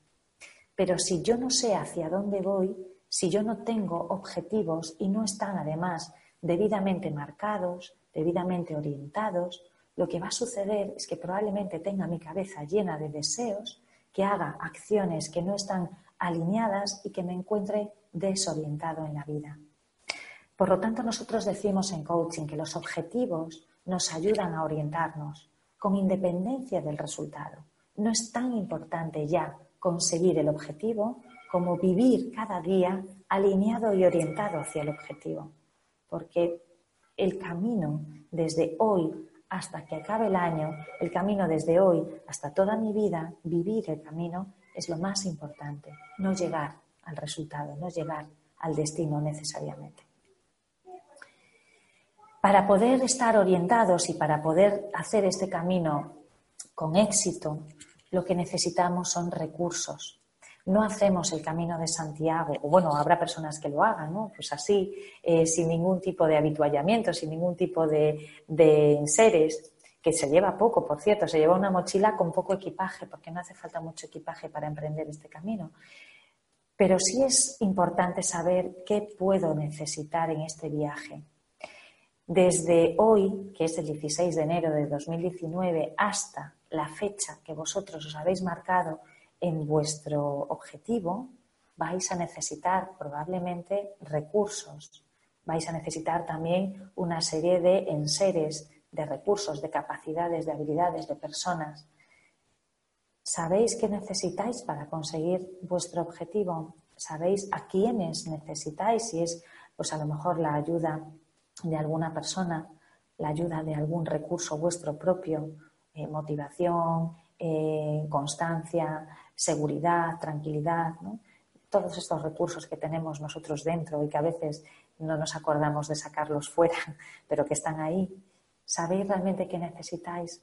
Pero si yo no sé hacia dónde voy, si yo no tengo objetivos y no están además debidamente marcados, debidamente orientados, lo que va a suceder es que probablemente tenga mi cabeza llena de deseos, que haga acciones que no están alineadas y que me encuentre desorientado en la vida. Por lo tanto, nosotros decimos en coaching que los objetivos nos ayudan a orientarnos con independencia del resultado. No es tan importante ya conseguir el objetivo como vivir cada día alineado y orientado hacia el objetivo. Porque el camino desde hoy hasta que acabe el año, el camino desde hoy hasta toda mi vida, vivir el camino es lo más importante, no llegar al resultado, no llegar al destino necesariamente. Para poder estar orientados y para poder hacer este camino con éxito, lo que necesitamos son recursos. No hacemos el camino de Santiago, o bueno, habrá personas que lo hagan, ¿no? Pues así, eh, sin ningún tipo de habituallamiento, sin ningún tipo de, de enseres, que se lleva poco, por cierto, se lleva una mochila con poco equipaje, porque no hace falta mucho equipaje para emprender este camino. Pero sí es importante saber qué puedo necesitar en este viaje. Desde hoy, que es el 16 de enero de 2019, hasta la fecha que vosotros os habéis marcado en vuestro objetivo, vais a necesitar probablemente recursos. Vais a necesitar también una serie de enseres de recursos, de capacidades, de habilidades, de personas. ¿Sabéis qué necesitáis para conseguir vuestro objetivo? ¿Sabéis a quiénes necesitáis? Si es, pues a lo mejor la ayuda de alguna persona, la ayuda de algún recurso vuestro propio, eh, motivación, eh, constancia, seguridad, tranquilidad, todos estos recursos que tenemos nosotros dentro y que a veces no nos acordamos de sacarlos fuera, pero que están ahí. ¿Sabéis realmente qué necesitáis?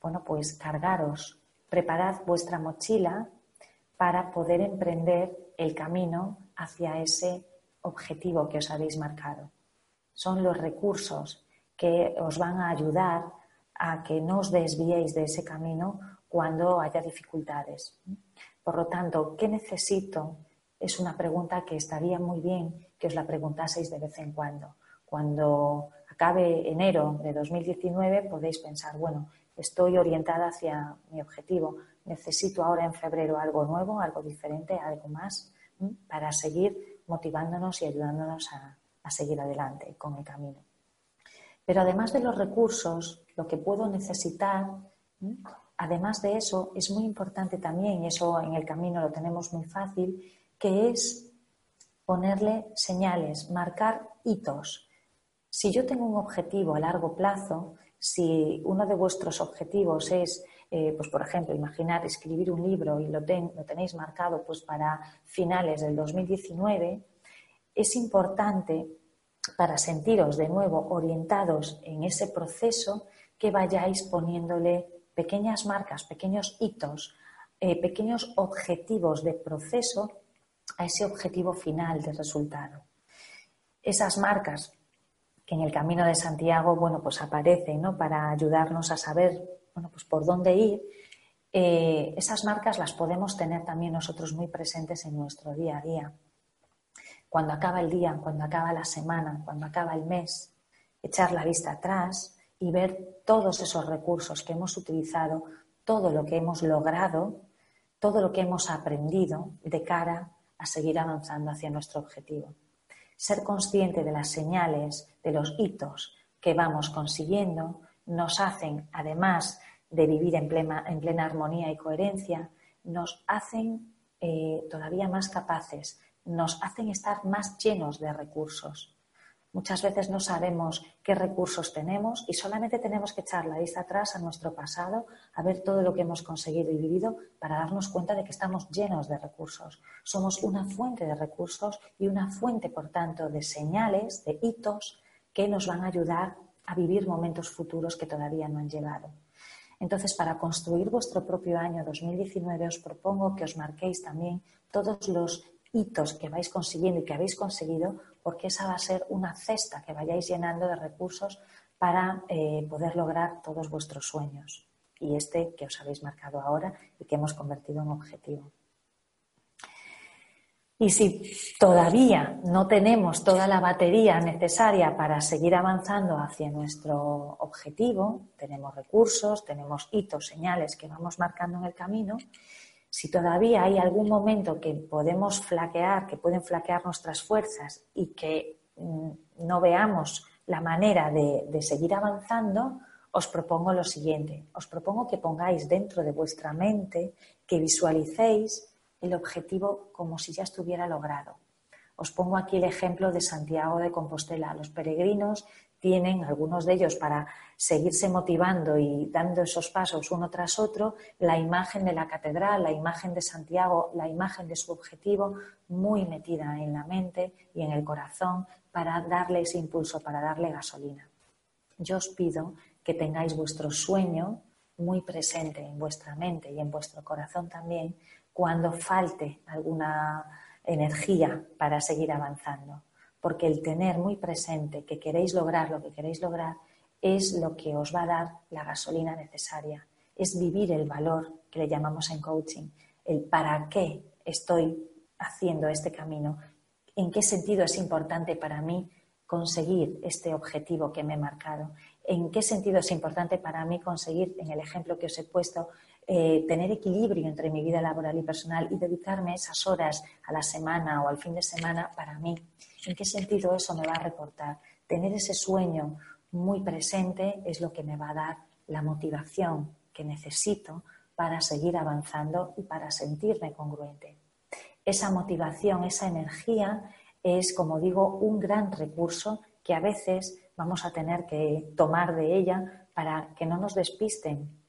Bueno, pues cargaros, preparad vuestra mochila para poder emprender el camino hacia ese objetivo que os habéis marcado. Son los recursos que os van a ayudar a que no os desviéis de ese camino cuando haya dificultades. Por lo tanto, ¿qué necesito? Es una pregunta que estaría muy bien que os la preguntaseis de vez en cuando. Cuando acabe enero de 2019 podéis pensar, bueno, estoy orientada hacia mi objetivo, necesito ahora en febrero algo nuevo, algo diferente, algo más, para seguir motivándonos y ayudándonos a, seguir adelante con el camino. Pero además de los recursos, lo que puedo necesitar, además de eso, es muy importante también, y eso en el camino lo tenemos muy fácil, que es ponerle señales, marcar hitos. Si yo tengo un objetivo a largo plazo, si uno de vuestros objetivos es, eh, pues por ejemplo, imaginar escribir un libro y lo, lo tenéis marcado pues para finales del 2019, es importante para sentiros de nuevo orientados en ese proceso, que vayáis poniéndole pequeñas marcas, pequeños hitos, eh, pequeños objetivos de proceso a ese objetivo final de resultado. Esas marcas que en el camino de Santiago, bueno, pues aparecen, ¿no? Para ayudarnos a saber, bueno, pues por dónde ir. Eh, esas marcas las podemos tener también nosotros muy presentes en nuestro día a día. Cuando acaba el día, cuando acaba la semana, cuando acaba el mes, echar la vista atrás y ver todos esos recursos que hemos utilizado, todo lo que hemos logrado, todo lo que hemos aprendido de cara a seguir avanzando hacia nuestro objetivo. Ser consciente de las señales, de los hitos que vamos consiguiendo, nos hacen, además de vivir en plena, en plena armonía y coherencia, nos hacen eh, todavía más capaces, nos hacen estar más llenos de recursos. Muchas veces no sabemos qué recursos tenemos y solamente tenemos que echar la vista atrás a nuestro pasado, a ver todo lo que hemos conseguido y vivido para darnos cuenta de que estamos llenos de recursos. Somos una fuente de recursos y una fuente, por tanto, de señales, de hitos que nos van a ayudar a vivir momentos futuros que todavía no han llegado. Entonces, para construir vuestro propio año 2019, os propongo que os marquéis también todos los hitos que vais consiguiendo y que habéis conseguido, porque esa va a ser una cesta que vayáis llenando de recursos para eh, poder lograr todos vuestros sueños. Y este que os habéis marcado ahora y que hemos convertido en objetivo. Y si todavía no tenemos toda la batería necesaria para seguir avanzando hacia nuestro objetivo, tenemos recursos, tenemos hitos, señales que vamos marcando en el camino, si todavía hay algún momento que podemos flaquear, que pueden flaquear nuestras fuerzas y que mm, no veamos la manera de, de seguir avanzando, os propongo lo siguiente. Os propongo que pongáis dentro de vuestra mente, que visualicéis el objetivo como si ya estuviera logrado. Os pongo aquí el ejemplo de Santiago de Compostela. Los peregrinos tienen, algunos de ellos, para seguirse motivando y dando esos pasos uno tras otro, la imagen de la catedral, la imagen de Santiago, la imagen de su objetivo muy metida en la mente y en el corazón para darle ese impulso, para darle gasolina. Yo os pido que tengáis vuestro sueño muy presente en vuestra mente y en vuestro corazón también cuando falte alguna energía para seguir avanzando porque el tener muy presente que queréis lograr lo que queréis lograr es lo que os va a dar la gasolina necesaria, es vivir el valor que le llamamos en coaching, el para qué estoy haciendo este camino, en qué sentido es importante para mí conseguir este objetivo que me he marcado, en qué sentido es importante para mí conseguir, en el ejemplo que os he puesto, eh, tener equilibrio entre mi vida laboral y personal y dedicarme esas horas a la semana o al fin de semana para mí. ¿En qué sentido eso me va a reportar? Tener ese sueño muy presente es lo que me va a dar la motivación que necesito para seguir avanzando y para sentirme congruente. Esa motivación, esa energía es, como digo, un gran recurso que a veces vamos a tener que tomar de ella para que no nos despisten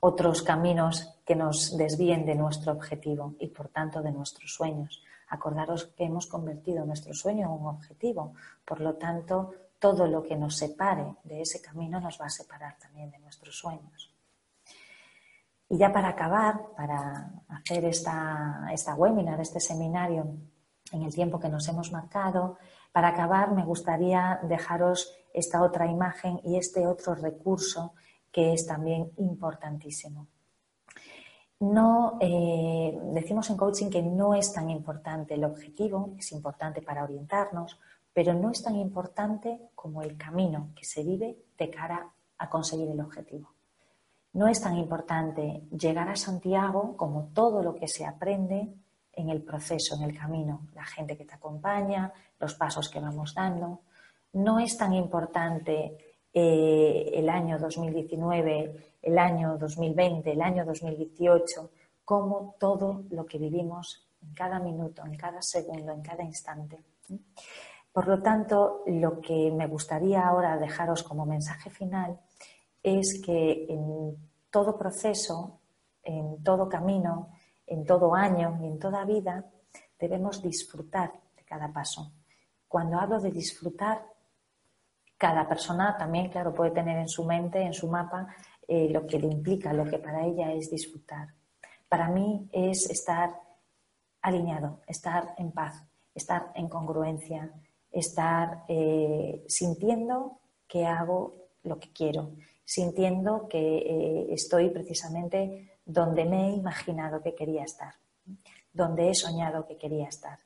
otros caminos que nos desvíen de nuestro objetivo y, por tanto, de nuestros sueños. Acordaros que hemos convertido nuestro sueño en un objetivo. Por lo tanto, todo lo que nos separe de ese camino nos va a separar también de nuestros sueños. Y ya para acabar, para hacer esta, esta webinar, este seminario en el tiempo que nos hemos marcado, para acabar me gustaría dejaros esta otra imagen y este otro recurso que es también importantísimo. No, eh, decimos en coaching que no es tan importante el objetivo, es importante para orientarnos, pero no es tan importante como el camino que se vive de cara a conseguir el objetivo. No es tan importante llegar a Santiago como todo lo que se aprende en el proceso, en el camino, la gente que te acompaña, los pasos que vamos dando. No es tan importante eh, el año 2019, el año 2020, el año 2018, como todo lo que vivimos en cada minuto, en cada segundo, en cada instante. Por lo tanto, lo que me gustaría ahora dejaros como mensaje final es que en todo proceso, en todo camino, en todo año y en toda vida, debemos disfrutar de cada paso. Cuando hablo de disfrutar, cada persona también, claro, puede tener en su mente, en su mapa, eh, lo que le implica, lo que para ella es disfrutar. Para mí es estar alineado, estar en paz, estar en congruencia, estar eh, sintiendo que hago lo que quiero, sintiendo que eh, estoy precisamente donde me he imaginado que quería estar, donde he soñado que quería estar.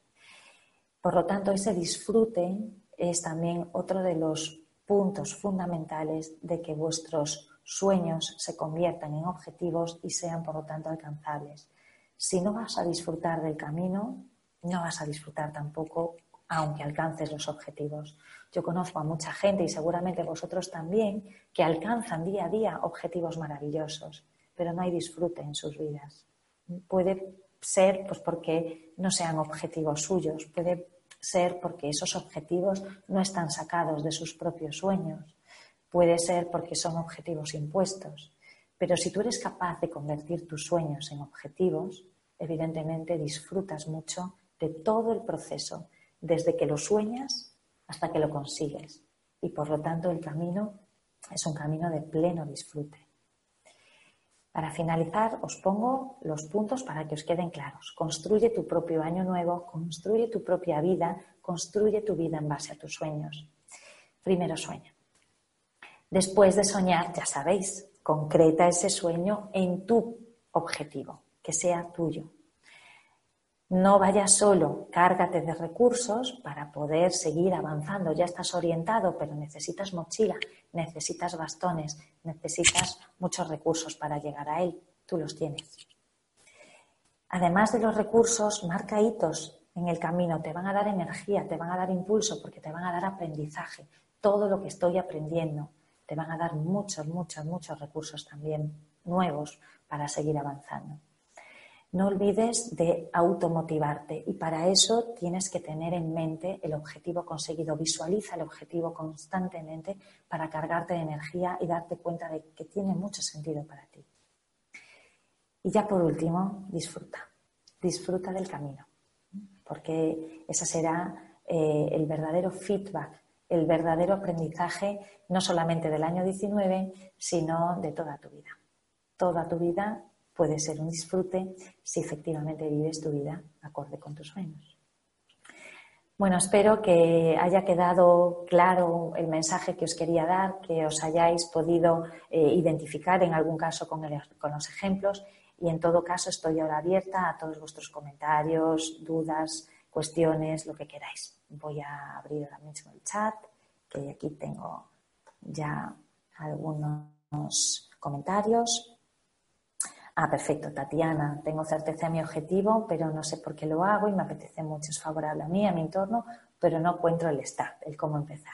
Por lo tanto, ese disfrute es también otro de los puntos fundamentales de que vuestros sueños se conviertan en objetivos y sean, por lo tanto, alcanzables. Si no vas a disfrutar del camino, no vas a disfrutar tampoco aunque alcances los objetivos. Yo conozco a mucha gente y seguramente vosotros también que alcanzan día a día objetivos maravillosos, pero no hay disfrute en sus vidas. Puede ser pues porque no sean objetivos suyos, puede ser porque esos objetivos no están sacados de sus propios sueños, puede ser porque son objetivos impuestos. Pero si tú eres capaz de convertir tus sueños en objetivos, evidentemente disfrutas mucho de todo el proceso, desde que lo sueñas hasta que lo consigues. Y por lo tanto el camino es un camino de pleno disfrute. Para finalizar, os pongo los puntos para que os queden claros. Construye tu propio año nuevo, construye tu propia vida, construye tu vida en base a tus sueños. Primero sueño. Después de soñar, ya sabéis, concreta ese sueño en tu objetivo, que sea tuyo. No vayas solo, cárgate de recursos para poder seguir avanzando. Ya estás orientado, pero necesitas mochila, necesitas bastones, necesitas muchos recursos para llegar a él. Tú los tienes. Además de los recursos, marca hitos en el camino. Te van a dar energía, te van a dar impulso, porque te van a dar aprendizaje. Todo lo que estoy aprendiendo. Te van a dar muchos, muchos, muchos recursos también nuevos para seguir avanzando. No olvides de automotivarte y para eso tienes que tener en mente el objetivo conseguido. Visualiza el objetivo constantemente para cargarte de energía y darte cuenta de que tiene mucho sentido para ti. Y ya por último, disfruta. Disfruta del camino, porque ese será eh, el verdadero feedback, el verdadero aprendizaje, no solamente del año 19, sino de toda tu vida. Toda tu vida puede ser un disfrute si efectivamente vives tu vida acorde con tus sueños. Bueno, espero que haya quedado claro el mensaje que os quería dar, que os hayáis podido eh, identificar en algún caso con, con los ejemplos y en todo caso estoy ahora abierta a todos vuestros comentarios, dudas, cuestiones, lo que queráis. Voy a abrir ahora mismo el chat, que aquí tengo ya algunos comentarios. Ah, perfecto, Tatiana, tengo certeza de mi objetivo, pero no sé por qué lo hago y me apetece mucho, es favorable a mí, a mi entorno, pero no encuentro el start, el cómo empezar.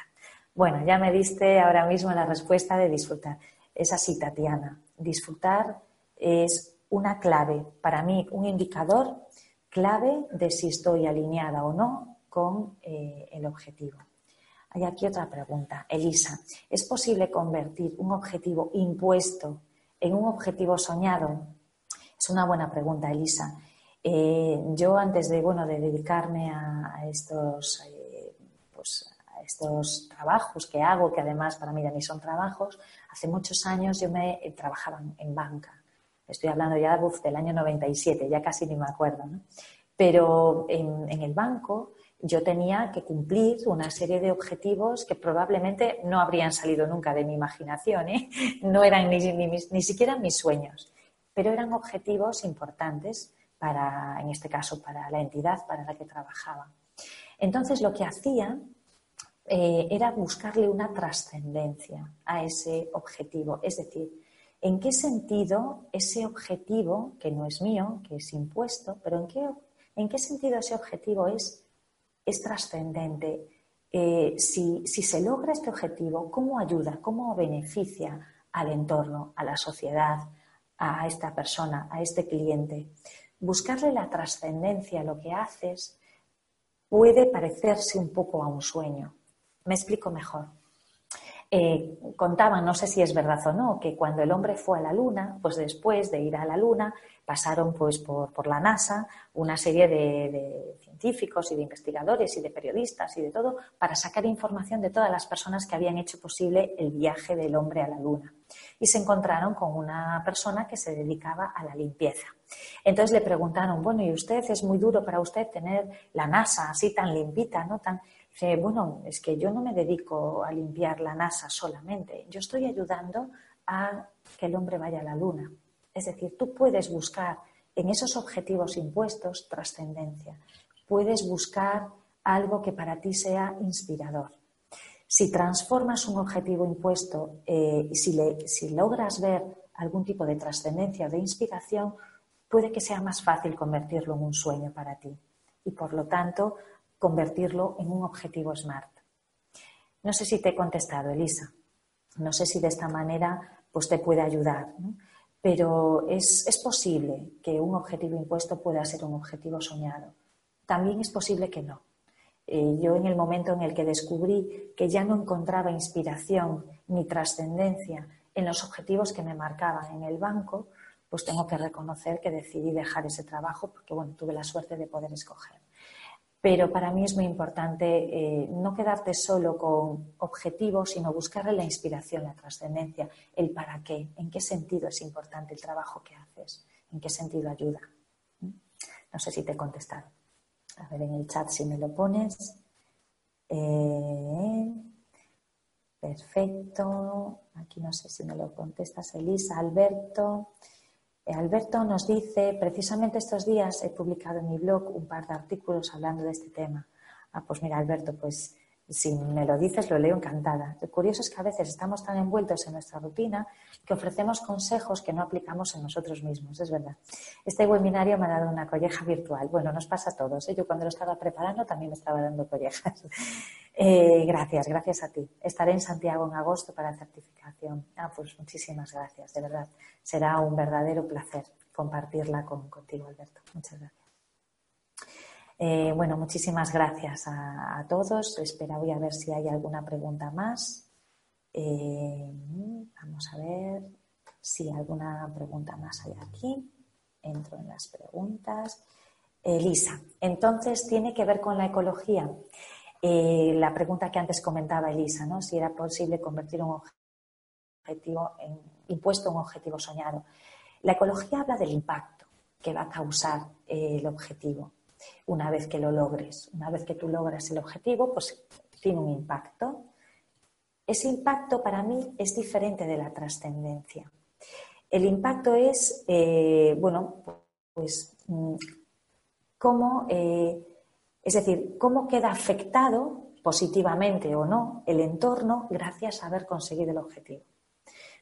Bueno, ya me diste ahora mismo la respuesta de disfrutar. Es así, Tatiana. Disfrutar es una clave, para mí, un indicador clave de si estoy alineada o no con eh, el objetivo. Hay aquí otra pregunta. Elisa, ¿es posible convertir un objetivo impuesto en un objetivo soñado? Es una buena pregunta, Elisa. Eh, yo antes de, bueno, de dedicarme a, estos, eh, pues, a estos trabajos que hago, que además para mí ni son trabajos, hace muchos años yo me eh, trabajaba en banca. Estoy hablando ya del año 97, ya casi ni me acuerdo. Pero en, el banco yo tenía que cumplir una serie de objetivos que probablemente no habrían salido nunca de mi imaginación, no eran ni, ni siquiera mis sueños pero eran objetivos importantes para, en este caso, para la entidad para la que trabajaba. Entonces, lo que hacía eh, era buscarle una trascendencia a ese objetivo, es decir, en qué sentido ese objetivo, que no es mío, que es impuesto, pero en qué, en qué sentido ese objetivo es, es trascendente. Eh, si, si se logra este objetivo, ¿cómo ayuda, cómo beneficia al entorno, a la sociedad, a esta persona, a este cliente. Buscarle la trascendencia a lo que haces puede parecerse un poco a un sueño. Me explico mejor. Eh, contaban, no sé si es verdad o no, que cuando el hombre fue a la Luna, pues después de ir a la Luna, pasaron pues por, la NASA una serie de, científicos y de investigadores y de periodistas y de todo para sacar información de todas las personas que habían hecho posible el viaje del hombre a la Luna. Y se encontraron con una persona que se dedicaba a la limpieza. Entonces le preguntaron, bueno, ¿y usted es muy duro para usted tener la NASA así tan limpita, no tan Dice, bueno, es que yo no me dedico a limpiar la NASA solamente, yo estoy ayudando a que el hombre vaya a la luna. Es decir, tú puedes buscar en esos objetivos impuestos trascendencia, puedes buscar algo que para ti sea inspirador. Si transformas un objetivo impuesto eh, si logras ver algún tipo de trascendencia o de inspiración, puede que sea más fácil convertirlo en un sueño para ti. Y por lo tanto, convertirlo en un objetivo SMART. No sé si te he contestado, Elisa. No sé si de esta manera pues, te puede ayudar. Pero es, es posible que un objetivo impuesto pueda ser un objetivo soñado. También es posible que no. Eh, yo en el momento en el que descubrí que ya no encontraba inspiración ni trascendencia en los objetivos que me marcaban en el banco, pues tengo que reconocer que decidí dejar ese trabajo porque bueno, tuve la suerte de poder escoger. Pero para mí es muy importante eh, no quedarte solo con objetivos, sino buscarle la inspiración, la trascendencia, el para qué, en qué sentido es importante el trabajo que haces, en qué sentido ayuda. No sé si te he contestado. A ver en el chat si me lo pones. Eh, perfecto. Aquí no sé si me lo contestas, Elisa, Alberto. Alberto nos dice, precisamente estos días he publicado en mi blog un par de artículos hablando de este tema. Ah, pues mira, Alberto, pues si me lo dices, lo leo encantada. Lo curioso es que a veces estamos tan envueltos en nuestra rutina que ofrecemos consejos que no aplicamos en nosotros mismos, es verdad. Este webinario me ha dado una colleja virtual. Bueno, nos pasa a todos. ¿eh? Yo cuando lo estaba preparando también me estaba dando collejas. Eh, gracias, gracias a ti. Estaré en Santiago en agosto para certificación. Ah, pues muchísimas gracias, de verdad. Será un verdadero placer compartirla contigo, Alberto. Muchas gracias. Eh, bueno, muchísimas gracias a, todos. Espera, voy a ver si hay alguna pregunta más. Eh, vamos a ver si alguna pregunta más hay aquí. Entro en las preguntas. Elisa, entonces tiene que ver con la ecología. Eh, la pregunta que antes comentaba Elisa, ¿no? Si era posible convertir un objetivo en impuesto un objetivo soñado. La ecología habla del impacto que va a causar el objetivo una vez que lo logres. Una vez que tú logras el objetivo, pues tiene un impacto. Ese impacto para mí es diferente de la trascendencia. El impacto es, eh, bueno, pues mm, cómo, eh, es decir, cómo queda afectado positivamente o no el entorno gracias a haber conseguido el objetivo.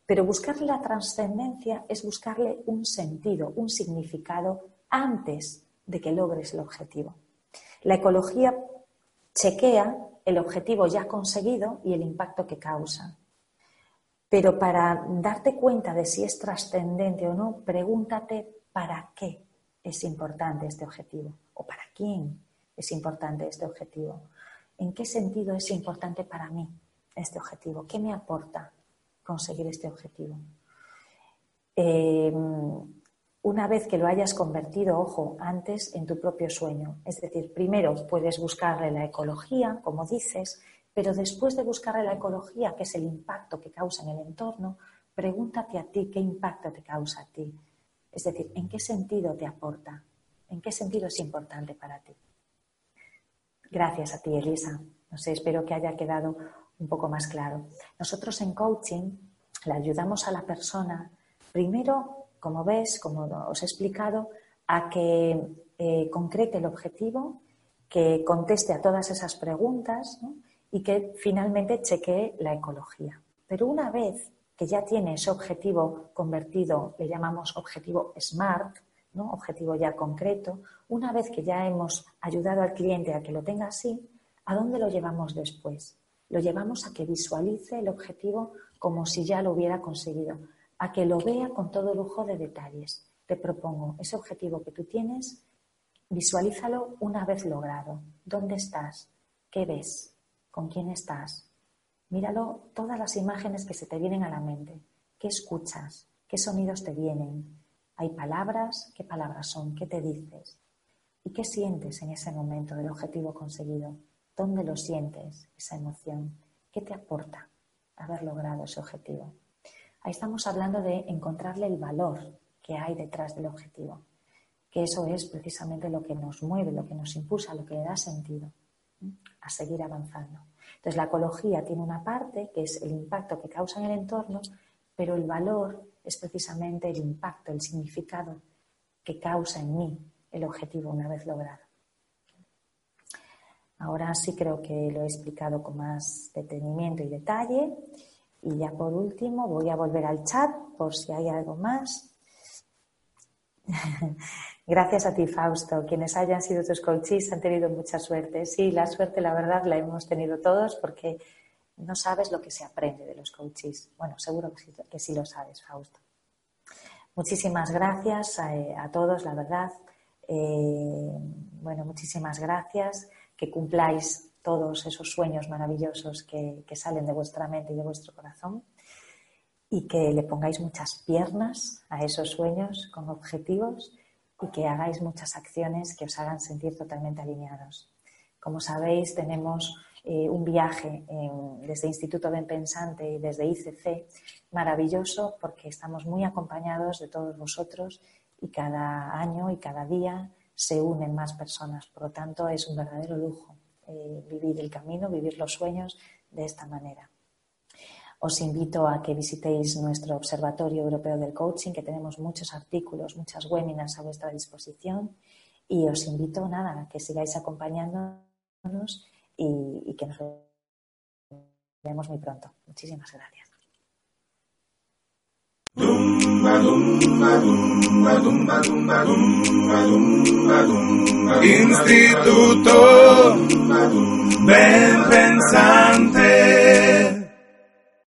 Pero buscarle la trascendencia es buscarle un sentido, un significado antes de que logres el objetivo. La ecología chequea el objetivo ya conseguido y el impacto que causa. Pero para darte cuenta de si es trascendente o no, pregúntate para qué es importante este objetivo o para quién es importante este objetivo. ¿En qué sentido es importante para mí este objetivo? ¿Qué me aporta conseguir este objetivo? Eh, una vez que lo hayas convertido, ojo, antes en tu propio sueño. Es decir, primero puedes buscarle la ecología, como dices, pero después de buscarle la ecología, que es el impacto que causa en el entorno, pregúntate a ti qué impacto te causa a ti. Es decir, en qué sentido te aporta, en qué sentido es importante para ti. Gracias a ti, Elisa. No sé, espero que haya quedado un poco más claro. Nosotros en coaching le ayudamos a la persona primero como ves, como os he explicado, a que eh, concrete el objetivo, que conteste a todas esas preguntas y que finalmente chequee la ecología. Pero una vez que ya tiene ese objetivo convertido, le llamamos objetivo SMART, ¿no? objetivo ya concreto, una vez que ya hemos ayudado al cliente a que lo tenga así, ¿a dónde lo llevamos después? Lo llevamos a que visualice el objetivo como si ya lo hubiera conseguido, a que lo vea con todo lujo de detalles. Te propongo ese objetivo que tú tienes, visualízalo una vez logrado. ¿Dónde estás? ¿Qué ves? ¿Con quién estás? Míralo todas las imágenes que se te vienen a la mente. ¿Qué escuchas? ¿Qué sonidos te vienen? ¿Hay palabras? ¿Qué palabras son? ¿Qué te dices? ¿Y qué sientes en ese momento del objetivo conseguido? ¿Dónde lo sientes, esa emoción? ¿Qué te aporta haber logrado ese objetivo? Ahí estamos hablando de encontrarle el valor que hay detrás del objetivo, que eso es precisamente lo que nos mueve, lo que nos impulsa, lo que le da sentido a seguir avanzando. Entonces, la ecología tiene una parte que es el impacto que causa en el entorno, pero el valor es precisamente el impacto, el significado que causa en mí el objetivo una vez logrado. Ahora sí creo que lo he explicado con más detenimiento y detalle. Y ya por último voy a volver al chat por si hay algo más. Gracias a ti, Fausto. Quienes hayan sido tus coaches han tenido mucha suerte. Sí, la suerte, la verdad, la hemos tenido todos porque no sabes lo que se aprende de los coaches. Bueno, seguro que sí, lo sabes, Fausto. Muchísimas gracias a, todos, la verdad. Eh, bueno, muchísimas gracias. Que cumpláis todos esos sueños maravillosos que, que salen de vuestra mente y de vuestro corazón y que le pongáis muchas piernas a esos sueños con objetivos y que hagáis muchas acciones que os hagan sentir totalmente alineados. Como sabéis, tenemos eh, un viaje desde Instituto Ben Pensante y desde ICC maravilloso porque estamos muy acompañados de todos vosotros y cada año y cada día se unen más personas. Por lo tanto, es un verdadero lujo eh, vivir el camino, vivir los sueños de esta manera. Os invito a que visitéis nuestro Observatorio Europeo del Coaching, que tenemos muchos artículos, muchas webinars a vuestra disposición. Y os invito, nada, a que sigáis acompañándonos y, y que nos vemos muy pronto. Muchísimas gracias. Instituto Ben Pensante